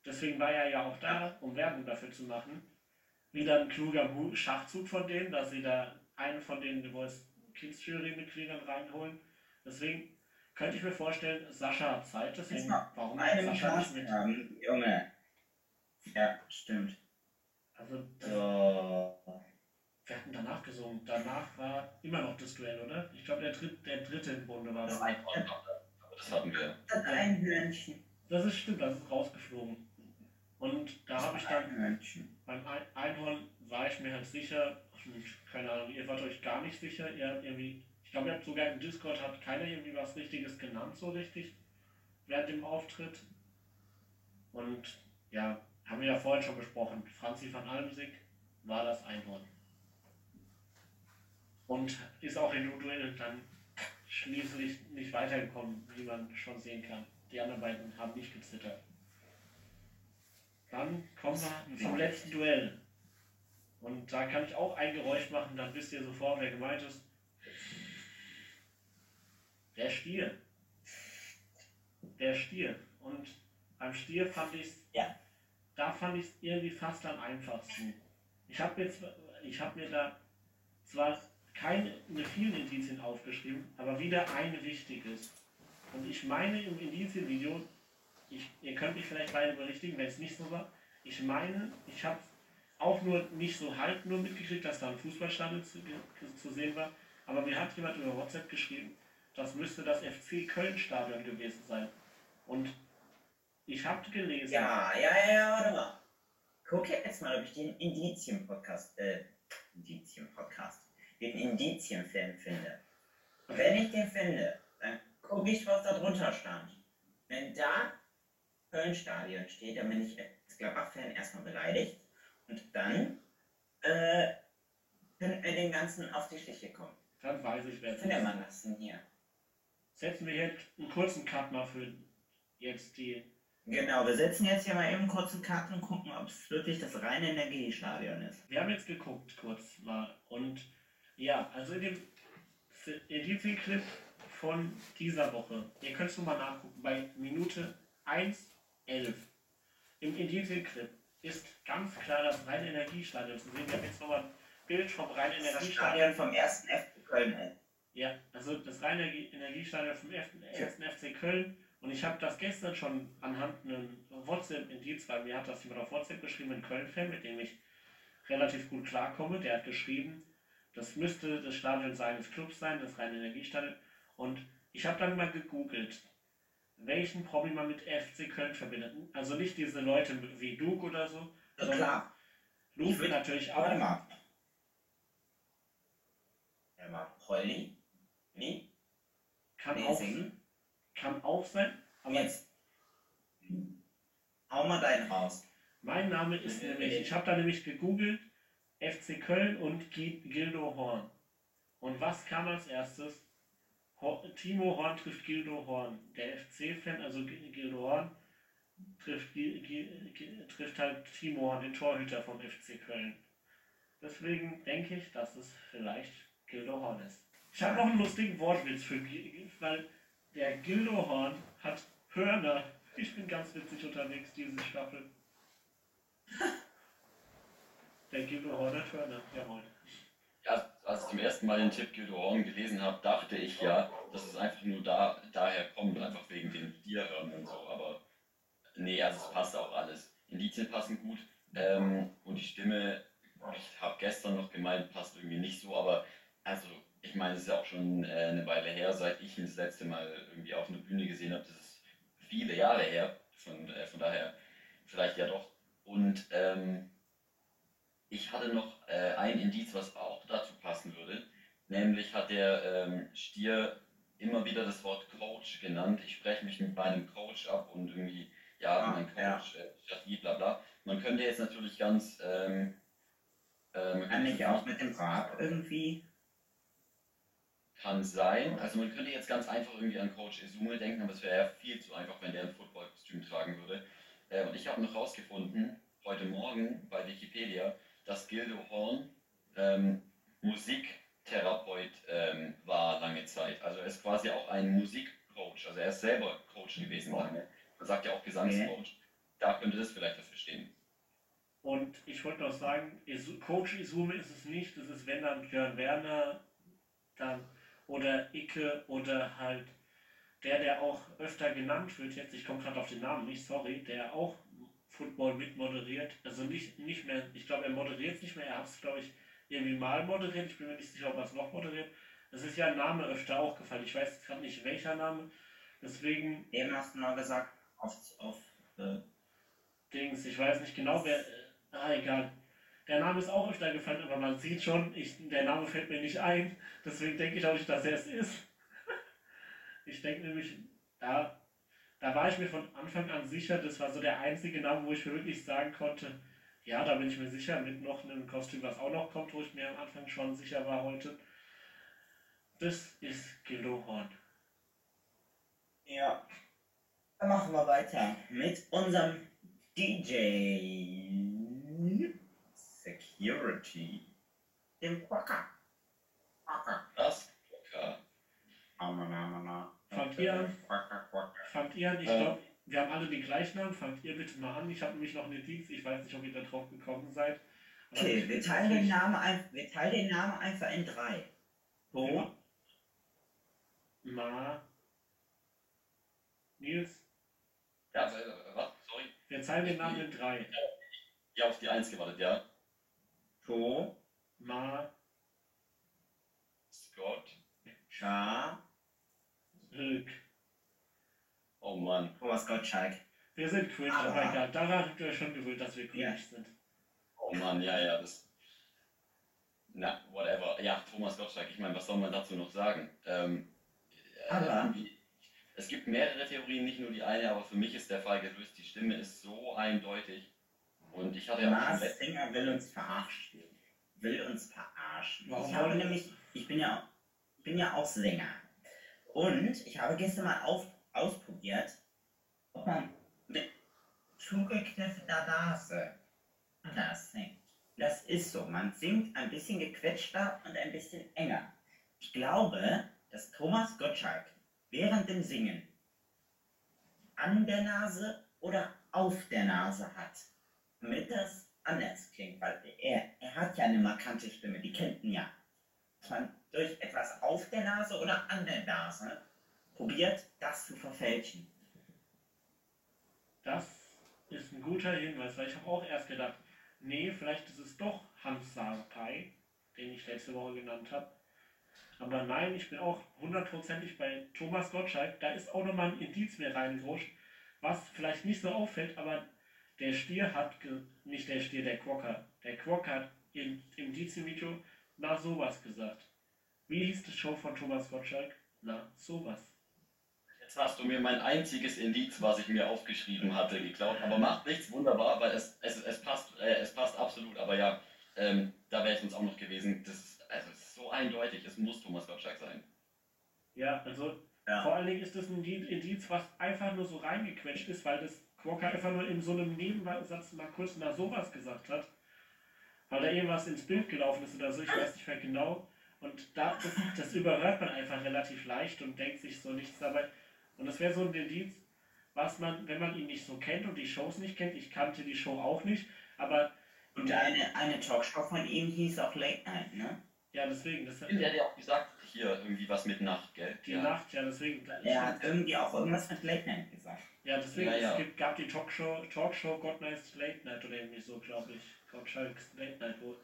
Deswegen war er ja auch da, um Werbung dafür zu machen. Wieder ein kluger Schachzug von denen, dass sie da einen von den The Voice Kids Jury-Mitgliedern reinholen. Deswegen könnte ich mir vorstellen, Sascha hat Zeit, deswegen warum Einen Sascha nicht mit? haben, Junge. Ja, stimmt. Also das, So. wir hatten danach gesungen. Danach war immer noch das Duell, oder? Ich glaube der, dritt, der dritte im Bunde war Das das. Einhorn, aber das hatten wir. Das Einhörnchen. Das ist stimmt, das ist rausgeflogen. Und da habe ich dann Einhörnchen. beim Ein- Einhorn war ich mir halt sicher, und keine Ahnung, ihr wart euch gar nicht sicher, ihr habt irgendwie, ich glaube, ihr habt sogar im Discord hat keiner irgendwie was Richtiges genannt, so richtig, während dem Auftritt. Und ja, haben wir ja vorhin schon besprochen, Franzi van Almsig war das Einhorn. Und ist auch in Duell dann schließlich nicht weitergekommen, wie man schon sehen kann. Die anderen beiden haben nicht gezittert. Dann kommen wir zum letzten Duell. Und da kann ich auch ein Geräusch machen, dann wisst ihr sofort, wer gemeint ist. Der Stier. Der Stier. Und beim Stier fand ich Ja. da fand ich es irgendwie fast am einfachsten. Ich habe ich habe mir da zwar keine vielen Indizien aufgeschrieben, aber wieder ein wichtiges. Und ich meine im Indizienvideo, ich, ihr könnt mich vielleicht beide berichtigen, wenn es nicht so war. Ich meine, ich habe auch nur nicht so halb nur mitgekriegt, dass da ein Fußballstadion zu, zu sehen war. Aber mir hat jemand über WhatsApp geschrieben, das müsste das FC Köln-Stadion gewesen sein. Und ich habe gelesen, Ja, ja, ja, warte mal. Guck jetzt mal, ob ich den Indizien-Podcast, äh, Indizien-Podcast, den Indizien-Film finde. Wenn ich den finde, dann gucke ich, was da drunter stand. Wenn da Köln-Stadion steht, dann bin ich als Gladbach-Fan erstmal beleidigt. Und dann, äh, könnten wir den Ganzen auf die Schliche kommen. dann weiß ich, wer es findet man das denn hier? Setzen wir jetzt einen kurzen Cut mal für jetzt die. Genau, wir setzen jetzt hier mal eben kurz einen Cut und gucken, ob es wirklich das reine Energiestadion ist. Wir haben jetzt geguckt kurz mal und ja, also in dem Edizien-Clip von dieser Woche, ihr könnt es nochmal nachgucken, bei Minute 1.11 im Edizien-Clip ist ganz klar das reine Energiestadion zu sehen. Wir haben jetzt nochmal ein Bild vom das Energiestadion. Stadion vom ersten FC Köln. ey. Ja, also das reine Energie- Energiestadion vom 1. FC Köln. Und ich habe das gestern schon anhand einem WhatsApp-Indiz, weil mir hat das jemand auf WhatsApp geschrieben, ein Köln-Fan, mit dem ich relativ gut klarkomme. Der hat geschrieben, das müsste das Stadion seines Clubs sein, das reine Energiestadion. Und ich habe dann mal gegoogelt, welchen Promi man mit FC Köln verbindet. Also nicht diese Leute wie Duke oder so. Ja, klar. Luke natürlich Warte auch. mal. Warte mal. Holly? Nee? Kann auch, kann auch sein. Aber Jetzt. Hau mal deinen raus. Mein Name ist Nee, nämlich, nee. ich habe da nämlich gegoogelt, FC Köln und Gi- Gildo Horn. Und was kam als erstes? Timo Horn trifft Gildo Horn. Der FC-Fan, also Gildo Horn, trifft, trifft halt Timo Horn, den Torhüter vom FC Köln. Deswegen denke ich, dass es vielleicht Gildo Horn ist. Ich habe noch einen lustigen Wortwitz für Gi- weil der Gildo Horn hat Hörner. Ich bin ganz witzig unterwegs diese Staffel. Der Gildo Horn hat Hörner, jawohl. Ja, als ich zum ersten Mal den Tipp Gildo Horn gelesen habe, dachte ich ja, dass es einfach nur da, daher kommt, einfach wegen den Tierhörnern und so. Aber nee, also es passt auch alles. Indizien passen gut ähm, und die Stimme, ich habe gestern noch gemeint, passt irgendwie nicht so, aber also ich meine, es ist ja auch schon äh, eine Weile her, seit ich ihn das letzte Mal irgendwie auf einer Bühne gesehen habe. Das ist viele Jahre her, von, äh, von daher vielleicht ja doch. Und ähm, ich hatte noch äh, ein Indiz, was auch dazu passen würde. Nämlich hat der ähm, Stier immer wieder das Wort Coach genannt. Ich spreche mich mit meinem Coach ab und irgendwie, ja, Ah, mein ja. Coach, äh, Strategie, bla bla. Man könnte jetzt natürlich ganz. Ähm, äh, man Kann ich auch mit dem Rap irgendwie. Kann sein. Also man könnte jetzt ganz einfach irgendwie an Coach Izume denken, aber es wäre ja viel zu einfach, wenn der ein Footballkostüm tragen würde. Äh, und ich habe noch rausgefunden, heute Morgen bei Wikipedia, dass Gildo Horn ähm, Musiktherapeut ähm, war lange Zeit. Also er ist quasi auch ein Musikcoach. Also er ist selber Coach gewesen lange. Man sagt ja auch Gesangscoach. Da könnte das vielleicht dafür stehen. Und ich wollte noch sagen, Coach Izume ist es nicht, das ist wenn dann Björn Werner dann oder Icke oder halt der, der auch öfter genannt wird, jetzt, ich komme gerade auf den Namen nicht, sorry, der auch Football mitmoderiert, also nicht, nicht mehr, ich glaube, er moderiert es nicht mehr, er hat es, glaube ich, irgendwie mal moderiert, ich bin mir nicht sicher, ob er es noch moderiert. Es ist ja ein Name öfter auch gefallen, ich weiß gerade nicht welcher Name, deswegen Eben hast du mal gesagt, auf, auf äh, Dings, ich weiß nicht genau, wer. Äh, ah, egal. Der Name ist auch öfter gefallen, aber man sieht schon, ich, der Name fällt mir nicht ein. Deswegen denke ich auch nicht, dass er es ist. ich denke nämlich, da, da war ich mir von Anfang an sicher, das war so der einzige Name, wo ich mir wirklich sagen konnte, ja, da bin ich mir sicher, mit noch einem Kostüm, was auch noch kommt, wo ich mir am Anfang schon sicher war heute. Das ist Gildo Horn. Ja. Dann machen wir weiter mit unserem DJ Security, dem Quacker. Quacker. Das? Ja. Ah, na, na, na, na. Fangt ihr an? Quacker, Quacker. Fangt ihr an? Ich Ähm. glaube, wir haben alle die gleichen Namen. Fangt ihr bitte mal an. Ich habe nämlich noch eine Dienst. Ich weiß nicht, ob ihr da drauf gekommen seid. Okay, wir teilen, den Namen ein, wir teilen den Namen einfach in drei. So, Ja. Ma. Nils, Ja, äh, was? Sorry. wir teilen den Namen in drei. Ja, auf die Eins gewartet, ja. To, Ma, Scott. Cha, Rück. Oh Mann. Thomas Gottschalk. Wir sind cringe, Aber- aber egal. Daran habt ihr euch schon gewöhnt, dass wir cringe Ja. sind. Oh Mann, ja, ja, das. Na, whatever. Ja, Thomas Gottschalk, ich meine, was soll man dazu noch sagen? Ähm, äh, Aber- irgendwie- es gibt mehrere Theorien, nicht nur die eine, aber für mich ist der Fall gelöst. Die Stimme ist so eindeutig. Und ich hatte ja auch schon Mars letzt- Singer will uns verarschen. Will uns verarschen. Warum ich habe nämlich, ich bin ja, bin ja auch Sänger. Und ich habe gestern mal auf, ausprobiert, ob man mit zugekniffener Nase anders singt. Das ist so. Man singt ein bisschen gequetschter und ein bisschen enger. Ich glaube, dass Thomas Gottschalk während dem Singen an der Nase oder auf der Nase hat damit das anders klingt, weil er, er hat ja eine markante Stimme, die kennt ihn ja. Man durch etwas auf der Nase oder an der Nase probiert, das zu verfälschen. Das ist ein guter Hinweis, weil ich habe auch erst gedacht, nee, vielleicht ist es doch Hans Sapai, den ich letzte Woche genannt habe. Aber nein, ich bin auch hundertprozentig bei Thomas Gottschalk. Da ist auch nochmal ein Indiz mehr reingerutscht, was vielleicht nicht so auffällt, aber der Stier hat, nicht der Stier, der Quokka, der Quokka hat im Indizien-Video na sowas gesagt. Wie hieß die Show von Thomas Gottschalk? Na, sowas. Jetzt hast du mir mein einziges Indiz, was ich mir aufgeschrieben hatte, geklaut. Aber macht nichts, wunderbar, weil es, es, es, passt, äh, es passt absolut. Aber ja, ähm, da wäre ich sonst auch noch gewesen. Das ist, also, es ist so eindeutig, es muss Thomas Gottschalk sein. Ja, also Ja. Vor allen Dingen ist das ein Indi- Indiz, was einfach nur so reingequetscht ist, weil das Quokka einfach nur in so einem Nebensatz mal kurz nach sowas gesagt hat. Weil da irgendwas ins Bild gelaufen ist oder so, ich weiß nicht mehr genau. Und da, das, das überhört man einfach relativ leicht und denkt sich so nichts dabei. Und das wäre so ein Indiz, was man, wenn man ihn nicht so kennt und die Shows nicht kennt, ich kannte die Show auch nicht, aber Und eine, eine Talkshow von ihm hieß auch Late Night, ne? Ja, deswegen. Das, Der hat ja auch gesagt, hier irgendwie was mit Nacht, gell? die ja. Nacht, ja, deswegen. Er hat irgendwie auch irgendwas mit Late Night gesagt. Ja, deswegen, Ja, ja. es gibt, gab die Talkshow, Talkshow God Night's Late Night oder irgendwie so, glaube ich. Gottschalks Late Night, wo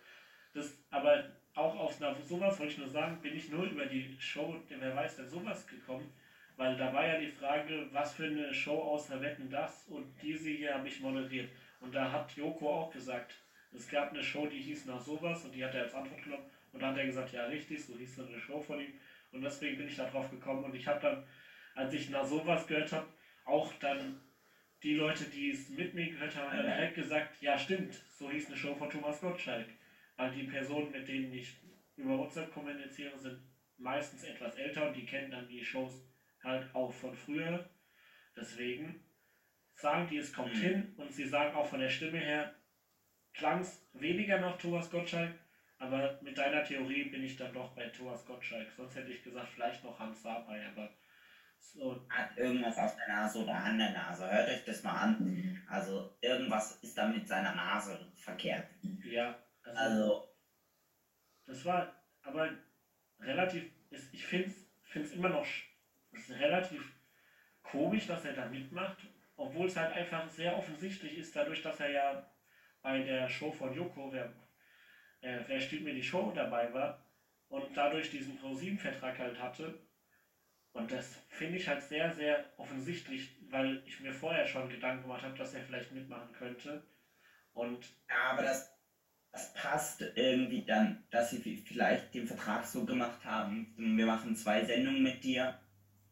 das, aber auch aus einer, sowas wollte ich nur sagen, bin ich nur über die Show, wer weiß denn sowas gekommen, weil da war ja die Frage, was für eine Show außer Wetten das und diese hier habe ich moderiert. Und da hat Joko auch gesagt, es gab eine Show, die hieß nach sowas und die hat er als Antwort genommen und dann hat er gesagt, ja richtig, so hieß so eine Show von ihm und deswegen bin ich da drauf gekommen und ich habe dann, als ich nach sowas gehört habe, auch dann die Leute, die es mit mir gehört haben, haben direkt gesagt, ja stimmt, so hieß eine Show von Thomas Gottschalk. Weil die Personen, mit denen ich über WhatsApp kommuniziere, sind meistens etwas älter und die kennen dann die Shows halt auch von früher. Deswegen sagen die, es kommt Mhm. hin und sie sagen auch von der Stimme her, klang es weniger nach Thomas Gottschalk, aber mit deiner Theorie bin ich dann doch bei Thomas Gottschalk. Sonst hätte ich gesagt, vielleicht noch Hans Sapai, aber so, Hat irgendwas auf der Nase oder an der Nase. Hört euch das mal an. Also irgendwas ist da mit seiner Nase verkehrt. ja. Also, Also, das war aber relativ, ist- ich finde es immer noch relativ komisch, dass er da mitmacht, obwohl es halt einfach sehr offensichtlich ist, dadurch, dass er ja bei der Show von Joko, wer, äh, wer stiehlt mir die Show dabei war und dadurch diesen Pro-7-Vertrag halt hatte. Und das finde ich halt sehr, sehr offensichtlich, weil ich mir vorher schon Gedanken gemacht habe, dass er vielleicht mitmachen könnte. Und ja, aber das, das passt irgendwie dann, dass sie vielleicht den Vertrag so gemacht haben. Wir machen zwei Sendungen mit dir.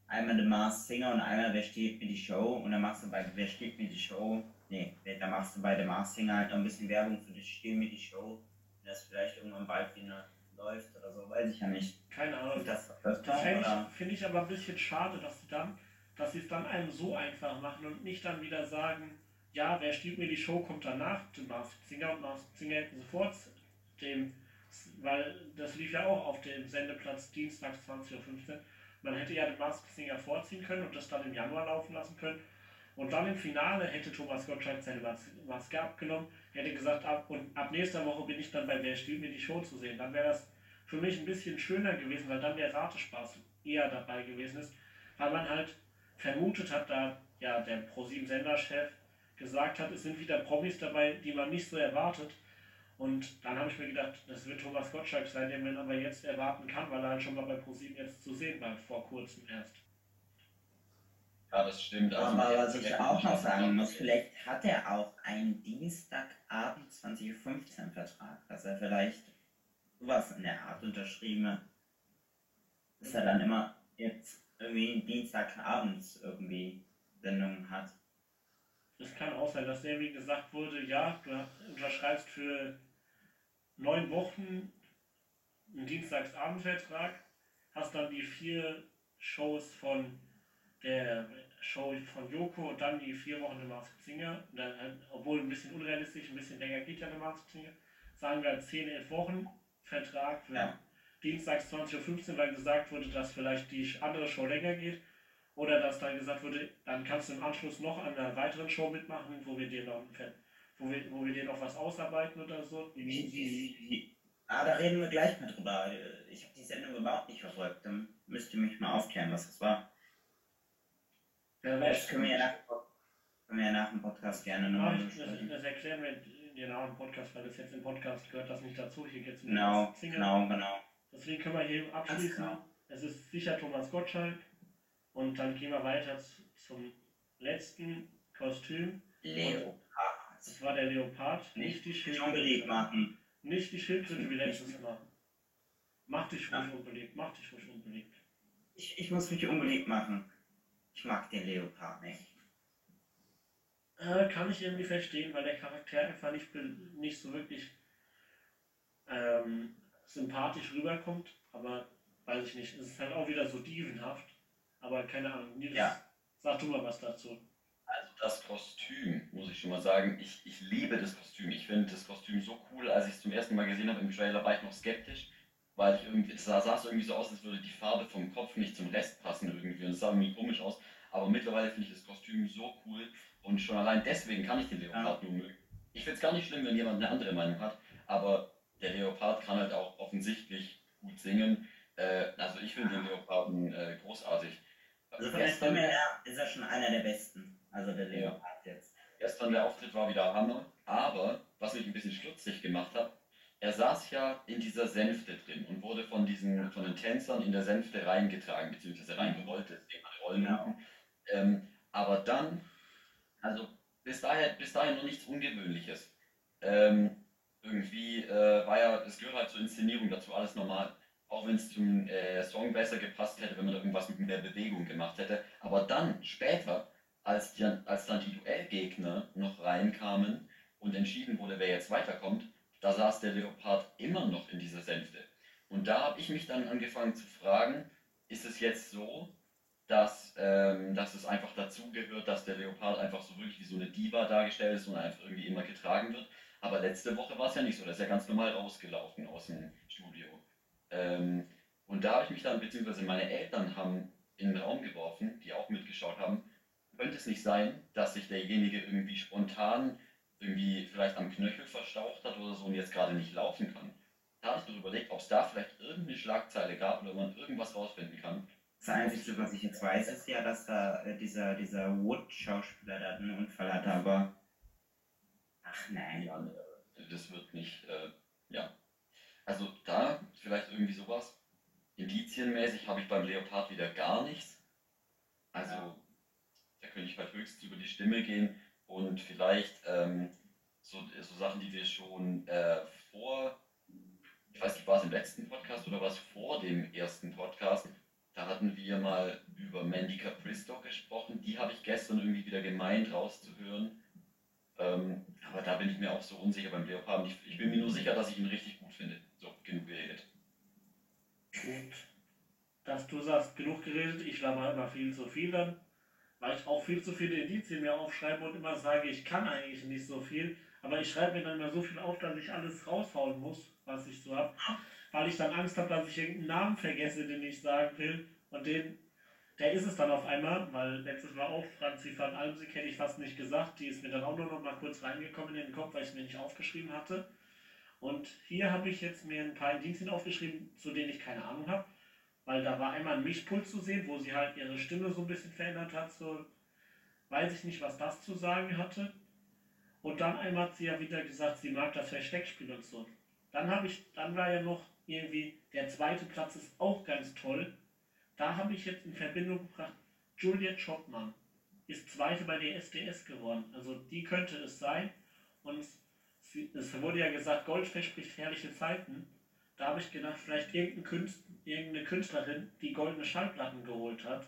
Einmal The Mars Singer und einmal Wer steht mir die Show. Und dann machst du bei Wer steht mir die Show. Nee, dann machst du bei The Mars Singer halt noch ein bisschen Werbung für die Steht mir die Show. Das vielleicht irgendwann bald wieder läuft oder so, weiß ich ja nicht. keine Ahnung, das Das finde ich, find ich aber ein bisschen schade, dass sie dann, dass sie es dann einem so einfach machen und nicht dann wieder sagen, ja, wer stiehlt mir die Show, kommt danach, du Masked Singer und Masked Singer hätten sofort dem, weil das lief ja auch auf dem Sendeplatz dienstags 20.15 Uhr. Man hätte ja den Masked Singer vorziehen können und das dann im Januar laufen lassen können. Und dann im Finale hätte Thomas Gottschalk seine Mas- Maske abgenommen, hätte gesagt, ab, und ab nächster Woche bin ich dann bei Wer stiehlt mir die Show zu sehen. Dann wäre das für mich ein bisschen schöner gewesen, weil dann der Ratespaß eher dabei gewesen ist, weil man halt vermutet hat, da ja der ProSieben-Senderchef gesagt hat, es sind wieder Promis dabei, die man nicht so erwartet. Und dann habe ich mir gedacht, das wird Thomas Gottschalk sein, den man aber jetzt erwarten kann, weil er halt schon mal bei ProSieben jetzt zu sehen war, vor kurzem erst. Ja, das stimmt. Also, Aber was ich auch noch sagen muss, vielleicht hat er auch einen Dienstagabend 2015 Vertrag, dass er vielleicht sowas in der Art unterschrieben hat. Dass er dann immer jetzt irgendwie Dienstagabends irgendwie Sendungen hat. Es kann auch sein, dass der, wie gesagt wurde, ja, du unterschreibst für neun Wochen einen Dienstagsabendvertrag, hast dann die vier Shows von der Show von Joko und dann die vier Wochen der Masked Singer. Dann, halt, obwohl ein bisschen unrealistisch, ein bisschen länger geht ja der Masked Singer. Sagen wir 10, 11 Wochen Vertrag für Ja. Dienstags 20.15 Uhr, weil gesagt wurde, dass vielleicht die andere Show länger geht. Oder dass dann gesagt wurde, dann kannst du im Anschluss noch an einer weiteren Show mitmachen, wo wir dir noch, wo wir, wo wir dir noch was ausarbeiten oder so. Wie, wie, wie. Ah, da reden wir gleich mal drüber. Ich habe die Sendung überhaupt nicht verfolgt. Dann müsst ihr mich mal aufklären, was das war. Ja, Das können wir ja nach, können wir ja nach dem Podcast gerne Ja, nochmal ich, das, das erklären wir dir nach dem Podcast, weil das jetzt im Podcast gehört das nicht dazu. Hier geht es um Genau, Single. genau, genau. Deswegen können wir hier abschließen. genau. Es ist sicher Thomas Gottschalk. Und dann gehen wir weiter zu, zum letzten Kostüm. Leopard. Das war der Leopard, nicht die Nicht Schildkröte. machen. Nicht die Schildkröte wie letztes Mal. Mach dich ruhig Ja. unbeliebt, mach dich ruhig unbeliebt. Ich, ich muss mich unbeliebt machen. Ich mag den Leopard nicht. Äh, kann ich irgendwie verstehen, weil der Charakter einfach nicht, nicht so wirklich ähm, sympathisch rüberkommt. Aber weiß ich nicht, es ist halt auch wieder so dievenhaft. Aber keine Ahnung, Nils, Ja. sag du mal was dazu. Also das Kostüm, muss ich schon mal sagen, ich, ich liebe das Kostüm. Ich finde das Kostüm so cool. Als ich es zum ersten Mal gesehen habe im Trailer, war ich noch skeptisch, weil ich irgendwie, es sah, sah so irgendwie so aus, als würde die Farbe vom Kopf nicht zum Rest passen irgendwie. Und es sah irgendwie komisch aus. Aber mittlerweile finde ich das Kostüm so cool und schon allein deswegen kann ich den Leopard nur mögen. Ich finde es gar nicht schlimm, wenn jemand eine andere Meinung hat, aber der Leopard kann halt auch offensichtlich gut singen. Äh, also ich finde den Leoparden äh, großartig. Also von der Stimme her ist er schon einer der besten. Also der Leopard ja. jetzt. Gestern der Auftritt war wieder Hammer, aber was mich ein bisschen stutzig gemacht hat, er saß ja in dieser Sänfte drin und wurde von diesen von den Tänzern in der Sänfte reingetragen, beziehungsweise reingerollt, deswegen Rollen. Genau. Ähm, aber dann, also bis dahin, bis dahin noch nichts Ungewöhnliches. Ähm, irgendwie äh, war ja, es gehört halt zur Inszenierung dazu, alles normal. Auch wenn es zum äh, Song besser gepasst hätte, wenn man da irgendwas mit mehr Bewegung gemacht hätte. Aber dann, später, als, die, als dann die Duellgegner noch reinkamen und entschieden wurde, wer jetzt weiterkommt, da saß der Leopard immer noch in dieser Sänfte. Und da habe ich mich dann angefangen zu fragen, ist es jetzt so, dass, ähm, dass es einfach dazugehört, dass der Leopard einfach so wirklich wie so eine Diva dargestellt ist und einfach irgendwie immer getragen wird? Aber letzte Woche war es ja nicht so, da ist ja ganz normal rausgelaufen aus dem Studio. Ähm, und da habe ich mich dann, beziehungsweise meine Eltern haben in den Raum geworfen, die auch mitgeschaut haben, könnte es nicht sein, dass sich derjenige irgendwie spontan irgendwie vielleicht am Knöchel verstaucht hat oder so und jetzt gerade nicht laufen kann. Da habe ich mir überlegt, ob es da vielleicht irgendeine Schlagzeile gab oder man irgendwas rausfinden kann. Das Einzige, was ich jetzt weiß, ist ja, dass da äh, dieser, dieser Wood-Schauspieler da einen Unfall hatte, aber. Ach nein. Ja, das wird nicht. Äh, ja. Also da vielleicht irgendwie sowas. Indizienmäßig habe ich beim Leopard wieder gar nichts. Also ja. da könnte ich halt höchstens über die Stimme gehen und vielleicht ähm, so, so Sachen, die wir schon äh, vor, ich weiß nicht, war es im letzten Podcast oder was vor dem ersten Podcast, da hatten wir mal über Mandy Capristo gesprochen. Die habe ich gestern irgendwie wieder gemeint rauszuhören. Ähm, aber da bin ich mir auch so unsicher beim Leoparden. Ich, ich, bin mir nur sicher, dass ich ihn richtig gut finde. So, geredet. Gut. Dass du sagst, genug geredet, ich laber immer viel zu viel dann, weil ich auch viel zu viele Indizien mir aufschreibe und immer sage, ich kann eigentlich nicht so viel. Aber ich schreibe mir dann immer so viel auf, dass ich alles raushauen muss, was ich so habe weil ich dann Angst habe, dass ich irgendeinen Namen vergesse, den ich sagen will. Und den, der ist es dann auf einmal, weil letztes Mal auch Franzi van Almsig hätte ich fast nicht gesagt. Die ist mir dann auch nur noch mal kurz reingekommen in den Kopf, weil ich es mir nicht aufgeschrieben hatte. Und hier habe ich jetzt mir ein paar Indizien aufgeschrieben, zu denen ich keine Ahnung habe. Weil da war einmal ein Mischpult zu sehen, wo sie halt ihre Stimme so ein bisschen verändert hat. So weiß ich nicht, was das zu sagen hatte. Und dann einmal hat sie ja wieder gesagt, sie mag das Versteckspiel und so. Dann habe ich, dann war ja noch irgendwie, der zweite Platz ist auch ganz toll. Da habe ich jetzt in Verbindung gebracht, Julia Chopman ist zweite bei der SDS geworden. Also die könnte es sein. Und es wurde ja gesagt, Gold verspricht herrliche Zeiten. Da habe ich gedacht, vielleicht irgendein Künstler, irgendeine Künstlerin, die goldene Schallplatten geholt hat.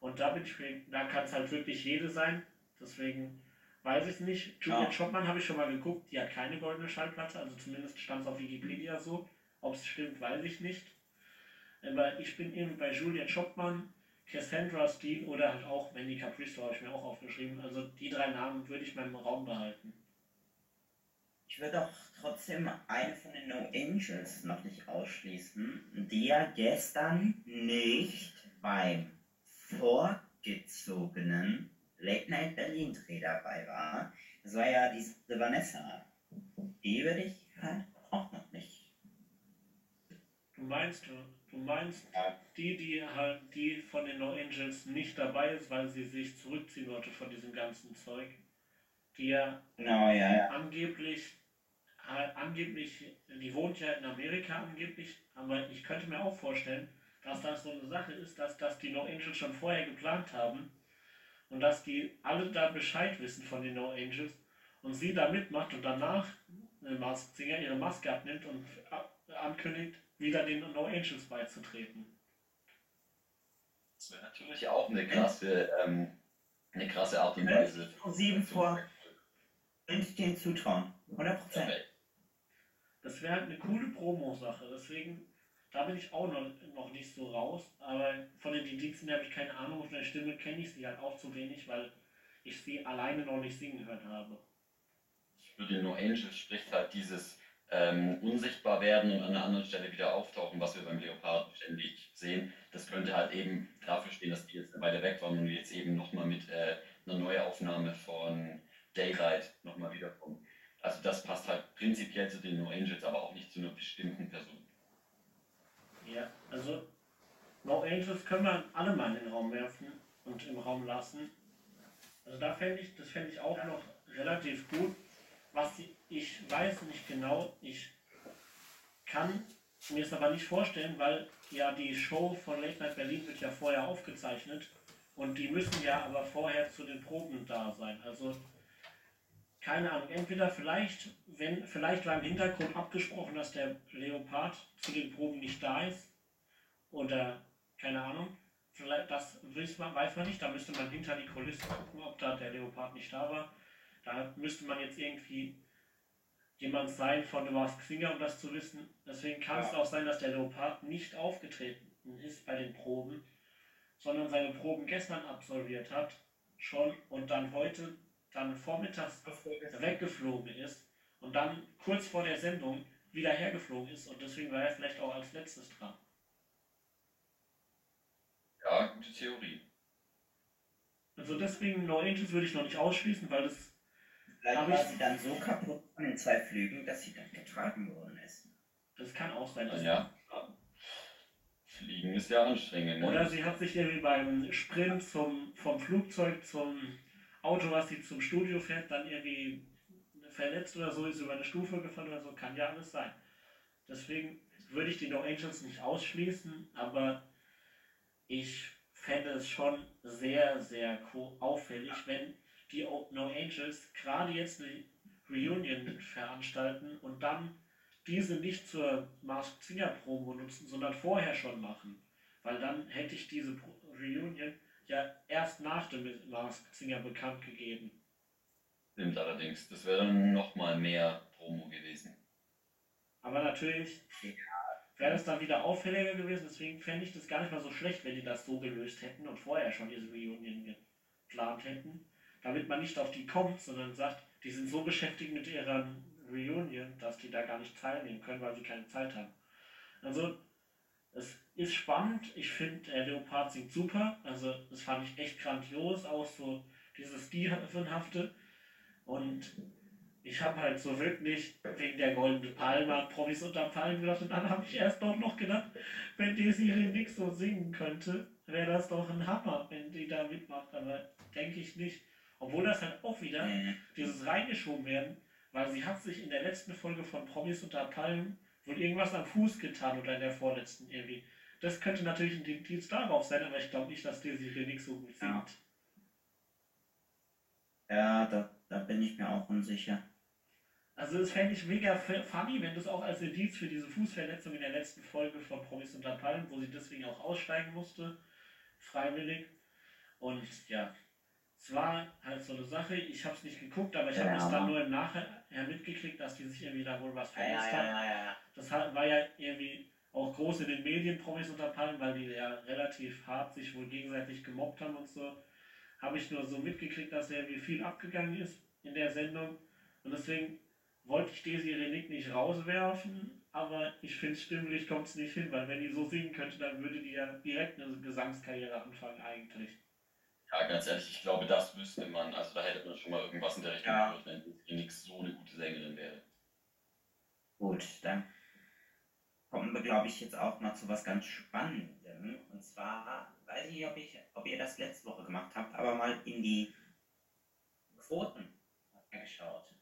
Und da bin ich, da kann es halt wirklich jede sein. Deswegen weiß ich nicht. Julia ja. Chopman habe ich schon mal geguckt, die hat keine goldene Schallplatte, also zumindest stand es auf Wikipedia so. Ob es stimmt, weiß ich nicht. Aber ich bin eben bei Julia Chopman, Cassandra Steen oder halt auch Mandy Capristo habe ich mir auch aufgeschrieben. Also die drei Namen würde ich mal im Raum behalten. Ich würde auch trotzdem eine von den No Angels noch nicht ausschließen, die ja gestern nicht beim vorgezogenen Late Night Berlin Dreh dabei war. Das war ja diese Vanessa. Die würde ich halt auch noch nicht Du meinst, du meinst die, die halt, die von den No Angels nicht dabei ist, weil sie sich zurückziehen wollte von diesem ganzen Zeug. Die ja, no, ja, ja. angeblich, angeblich, die wohnt ja in Amerika angeblich, aber ich könnte mir auch vorstellen, dass das so eine Sache ist, dass, dass die No Angels schon vorher geplant haben und dass die alle da Bescheid wissen von den No Angels und sie da mitmacht und danach eine Mask Singer ihre Maske abnimmt und ankündigt, wieder den No Angels beizutreten. Das wäre natürlich auch eine krasse, ähm, eine krasse Art und Weise. Sieben vor. Wenn ich den zutrauen. 100 Das wäre halt eine coole Promo-Sache. Deswegen, da bin ich auch noch, noch nicht so raus. Aber von den Indizien habe ich keine Ahnung. Von der Stimme kenne ich sie halt auch zu wenig, weil ich sie alleine noch nicht singen hören habe. Für den No Angels spricht halt dieses ähm, unsichtbar werden und an einer anderen Stelle wieder auftauchen, was wir beim Leopard ständig sehen. Das könnte halt eben dafür stehen, dass die jetzt eine weg waren und jetzt eben nochmal mit äh, einer Neuaufnahme von Daylight nochmal wiederkommen. Also das passt halt prinzipiell zu den No Angels, aber auch nicht zu einer bestimmten Person. Ja, also No Angels können wir alle mal in den Raum werfen und im Raum lassen. Also da fände ich, das fände ich auch noch relativ gut. Was ich weiß nicht genau, ich kann mir es aber nicht vorstellen, weil ja die Show von Late Night Berlin wird ja vorher aufgezeichnet und die müssen ja aber vorher zu den Proben da sein. Also keine Ahnung, entweder vielleicht, wenn, vielleicht war im Hintergrund abgesprochen, dass der Leopard zu den Proben nicht da ist. Oder keine Ahnung. Vielleicht, das weiß man, weiß man nicht, da müsste man hinter die Kulissen gucken, ob da der Leopard nicht da war. Da müsste man jetzt irgendwie jemand sein von The Mask Singer, um das zu wissen. Deswegen kann ja. es auch sein, dass der Leopard nicht aufgetreten ist bei den Proben, sondern seine Proben gestern absolviert hat, schon und dann heute dann vormittags weggeflogen ist und dann kurz vor der Sendung wieder hergeflogen ist und deswegen war er vielleicht auch als letztes dran. Ja, gute Theorie. Also deswegen No Angels würde ich noch nicht ausschließen, weil das. Vielleicht war sie dann so kaputt von den zwei Flügen, dass sie dann getragen worden ist. Das kann auch sein. Dass ja. Fliegen ist ja anstrengend. Ne? Oder sie hat sich irgendwie beim Sprint zum, vom Flugzeug zum Auto, was sie zum Studio fährt, dann irgendwie verletzt oder so, ist über eine Stufe gefallen oder so, kann ja alles sein. Deswegen würde ich die No Angels nicht ausschließen, aber ich fände es schon sehr, sehr auffällig, wenn die No Angels gerade jetzt eine Reunion veranstalten und dann diese nicht zur Masked Singer Promo nutzen, sondern vorher schon machen. Weil dann hätte ich diese Reunion ja erst nach dem Masked Singer bekannt gegeben. Stimmt allerdings, das wäre dann nochmal mehr Promo gewesen. Aber natürlich wäre das dann wieder auffälliger gewesen, deswegen fände ich das gar nicht mal so schlecht, wenn die das so gelöst hätten und vorher schon diese Reunion geplant hätten. Damit man nicht auf die kommt, sondern sagt, die sind so beschäftigt mit ihrer Reunion, dass die da gar nicht teilnehmen können, weil sie keine Zeit haben. Also es ist spannend. Ich finde, der Leopard singt super. Also, das fand ich echt grandios. Auch so dieses Stilhafte. Und ich habe halt so wirklich wegen der goldenen Palme Promis unter Palmen gedacht. Und dann habe ich erst doch noch gedacht, wenn die Serie nicht so singen könnte, wäre das doch ein Hammer, wenn die da mitmacht. Aber denke ich nicht. Obwohl das halt auch wieder dieses reingeschoben werden, weil sie hat sich in der letzten Folge von Promis unter Palmen wohl irgendwas am Fuß getan oder in der vorletzten irgendwie. Das könnte natürlich ein Indiz darauf sein, aber ich glaube nicht, dass die Serie nicht so gut singt. Ja, ja da, da bin ich mir auch unsicher. Also das fände ich mega funny, wenn das auch als Indiz für diese Fußverletzung in der letzten Folge von Promis unter Palmen, wo sie deswegen auch aussteigen musste, freiwillig. Und ja, es war halt so eine Sache, ich habe es nicht geguckt, aber ich ja, habe es dann nur im Nachhinein mitgekriegt, dass die sich irgendwie da wohl was verletzt ja, ja, ja, Das war ja irgendwie auch groß in den Medien, Promis unter Palmen, weil die ja relativ hart sich wohl gegenseitig gemobbt haben und so. Habe ich nur so mitgekriegt, dass irgendwie viel abgegangen ist in der Sendung. Und deswegen wollte ich Desi Renick nicht rauswerfen, aber ich finde, stimmlich kommt es nicht hin, weil wenn die so singen könnte, dann würde die ja direkt eine Gesangskarriere anfangen eigentlich. Ja, ganz ehrlich, ich glaube, das wüsste man. Also da hätte man schon mal irgendwas in der Richtung ja. gehört, wenn Phoenix so eine gute Sängerin wäre. Gut, dann kommen wir, glaube ich, jetzt auch mal zu was ganz Spannendem. Und zwar, weiß ich nicht, ob, ich, ob ihr das letzte Woche gemacht habt, aber mal in die Quoten geschaut.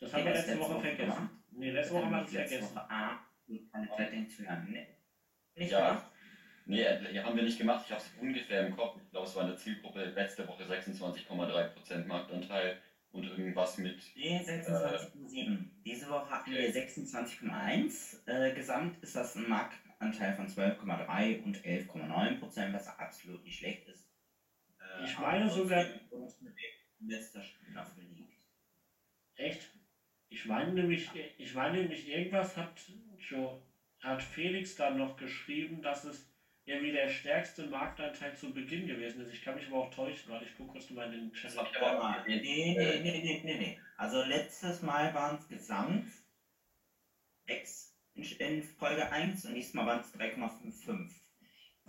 Das haben wir letzte, letzte Woche, vergessen. Gemacht? Nee, letzte Woche haben wir es vergessen. Woche, ah, keine Zeit, den zu hören. Nee. Nicht ja. gemacht? Nee, äh, haben wir nicht gemacht. Ich habe es ungefähr im Kopf. Ich glaube, es war eine Zielgruppe letzte Woche 26,3% Marktanteil und irgendwas mit. Nee, 26,7. Äh, Diese Woche hatten okay. wir 26,1. Äh, gesamt ist das ein Marktanteil von 12,3 und 11,9%, was absolut nicht schlecht ist. Äh, ich meine sogar. Letzter Staffel liegt. Echt? Ich meine nämlich, ich meine nämlich, irgendwas hat, Joe, hat Felix dann noch geschrieben, dass es irgendwie der stärkste Marktanteil zu Beginn gewesen ist. Ich kann mich aber auch täuschen, weil ich gucke kurz mal in den aber mal. Nee, nee, nee, nee, nee, nee. Also letztes Mal waren es gesamt 6 in, Folge 1 und diesmal waren es 3,55.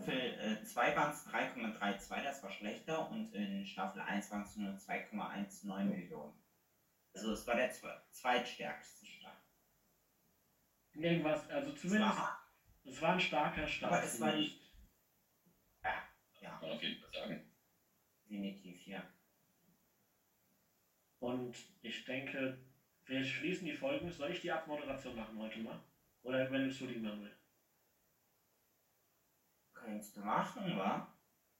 Für 2 waren es 3,32, das war schlechter, und in Staffel 1 waren es nur 2,19 Millionen. Also es war der zweitstärkste Staffel. Irgendwas, also zumindest. es war ein starker Start. Aber es war nicht. Ja, Kann man auf jeden Fall sagen. definitiv, ja. Und ich denke, wir schließen die Folgen. Soll ich die Abmoderation machen heute mal? Oder übernimmst du die, Manuel? Kannst du machen, wa?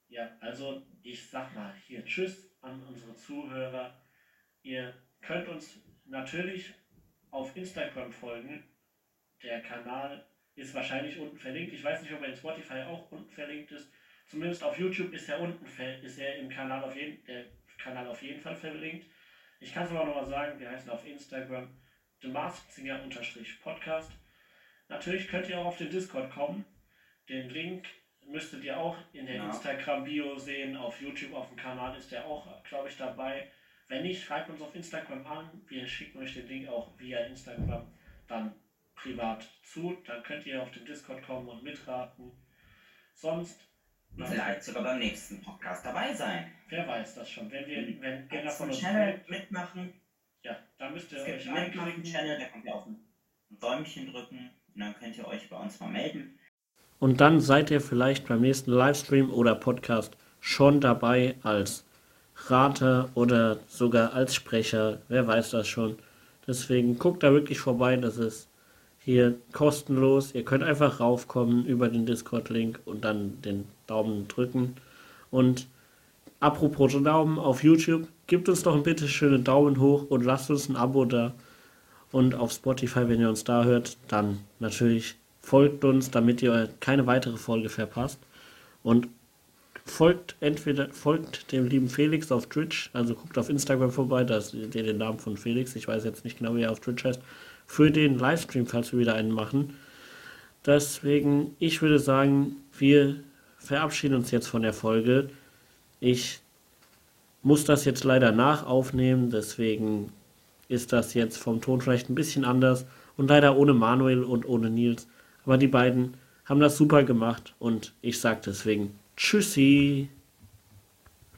Ja, also ich sag mal hier Tschüss an unsere Zuhörer. Ihr könnt uns natürlich auf Instagram folgen. Der Kanal ist wahrscheinlich unten verlinkt. Ich weiß nicht, ob er in Spotify auch unten verlinkt ist. Zumindest auf YouTube ist er unten ist er im Kanal auf jeden der Kanal auf jeden Fall verlinkt. Ich kann es aber nochmal sagen, wir heißen auf Instagram The Podcast. Natürlich könnt ihr auch auf den Discord kommen. Den Link müsstet ihr auch in der Ja. Instagram-Bio sehen. Auf YouTube, auf dem Kanal ist der auch, glaube ich, dabei. Wenn nicht, schreibt uns auf Instagram an. Wir schicken euch den Link auch via Instagram dann privat zu. Dann könnt ihr auf den Discord kommen und mitraten. Sonst, vielleicht sogar beim nächsten Podcast dabei sein. wer weiß das schon. Wenn, wir, wenn Jetzt von uns Channel mitmachen. ja, da müsst ihr euch einen mitmachen. Channel, da könnt ihr auf ein Däumchen drücken und dann könnt ihr euch bei uns mal melden. Und dann seid ihr vielleicht beim nächsten Livestream oder Podcast schon dabei als Rater oder sogar als Sprecher. Wer weiß das schon. Deswegen guckt da wirklich vorbei. Das ist hier kostenlos. Ihr könnt einfach raufkommen über den Discord-Link und dann den Daumen drücken. Und apropos Daumen auf YouTube, gebt uns doch ein bitte schönen Daumen hoch und lasst uns ein Abo da. Und auf Spotify, wenn ihr uns da hört, dann natürlich folgt uns, damit ihr keine weitere Folge verpasst. Und folgt entweder folgt dem lieben Felix auf Twitch, also guckt auf Instagram vorbei, da seht ihr den Namen von Felix. Ich weiß jetzt nicht genau, wie er auf Twitch heißt. Für den Livestream, falls wir wieder einen machen. Deswegen, ich würde sagen, wir verabschieden uns jetzt von der Folge. Ich muss das jetzt leider nachaufnehmen, deswegen ist das jetzt vom Ton vielleicht ein bisschen anders und leider ohne Manuel und ohne Nils. Aber die beiden haben das super gemacht und ich sage deswegen Tschüssi.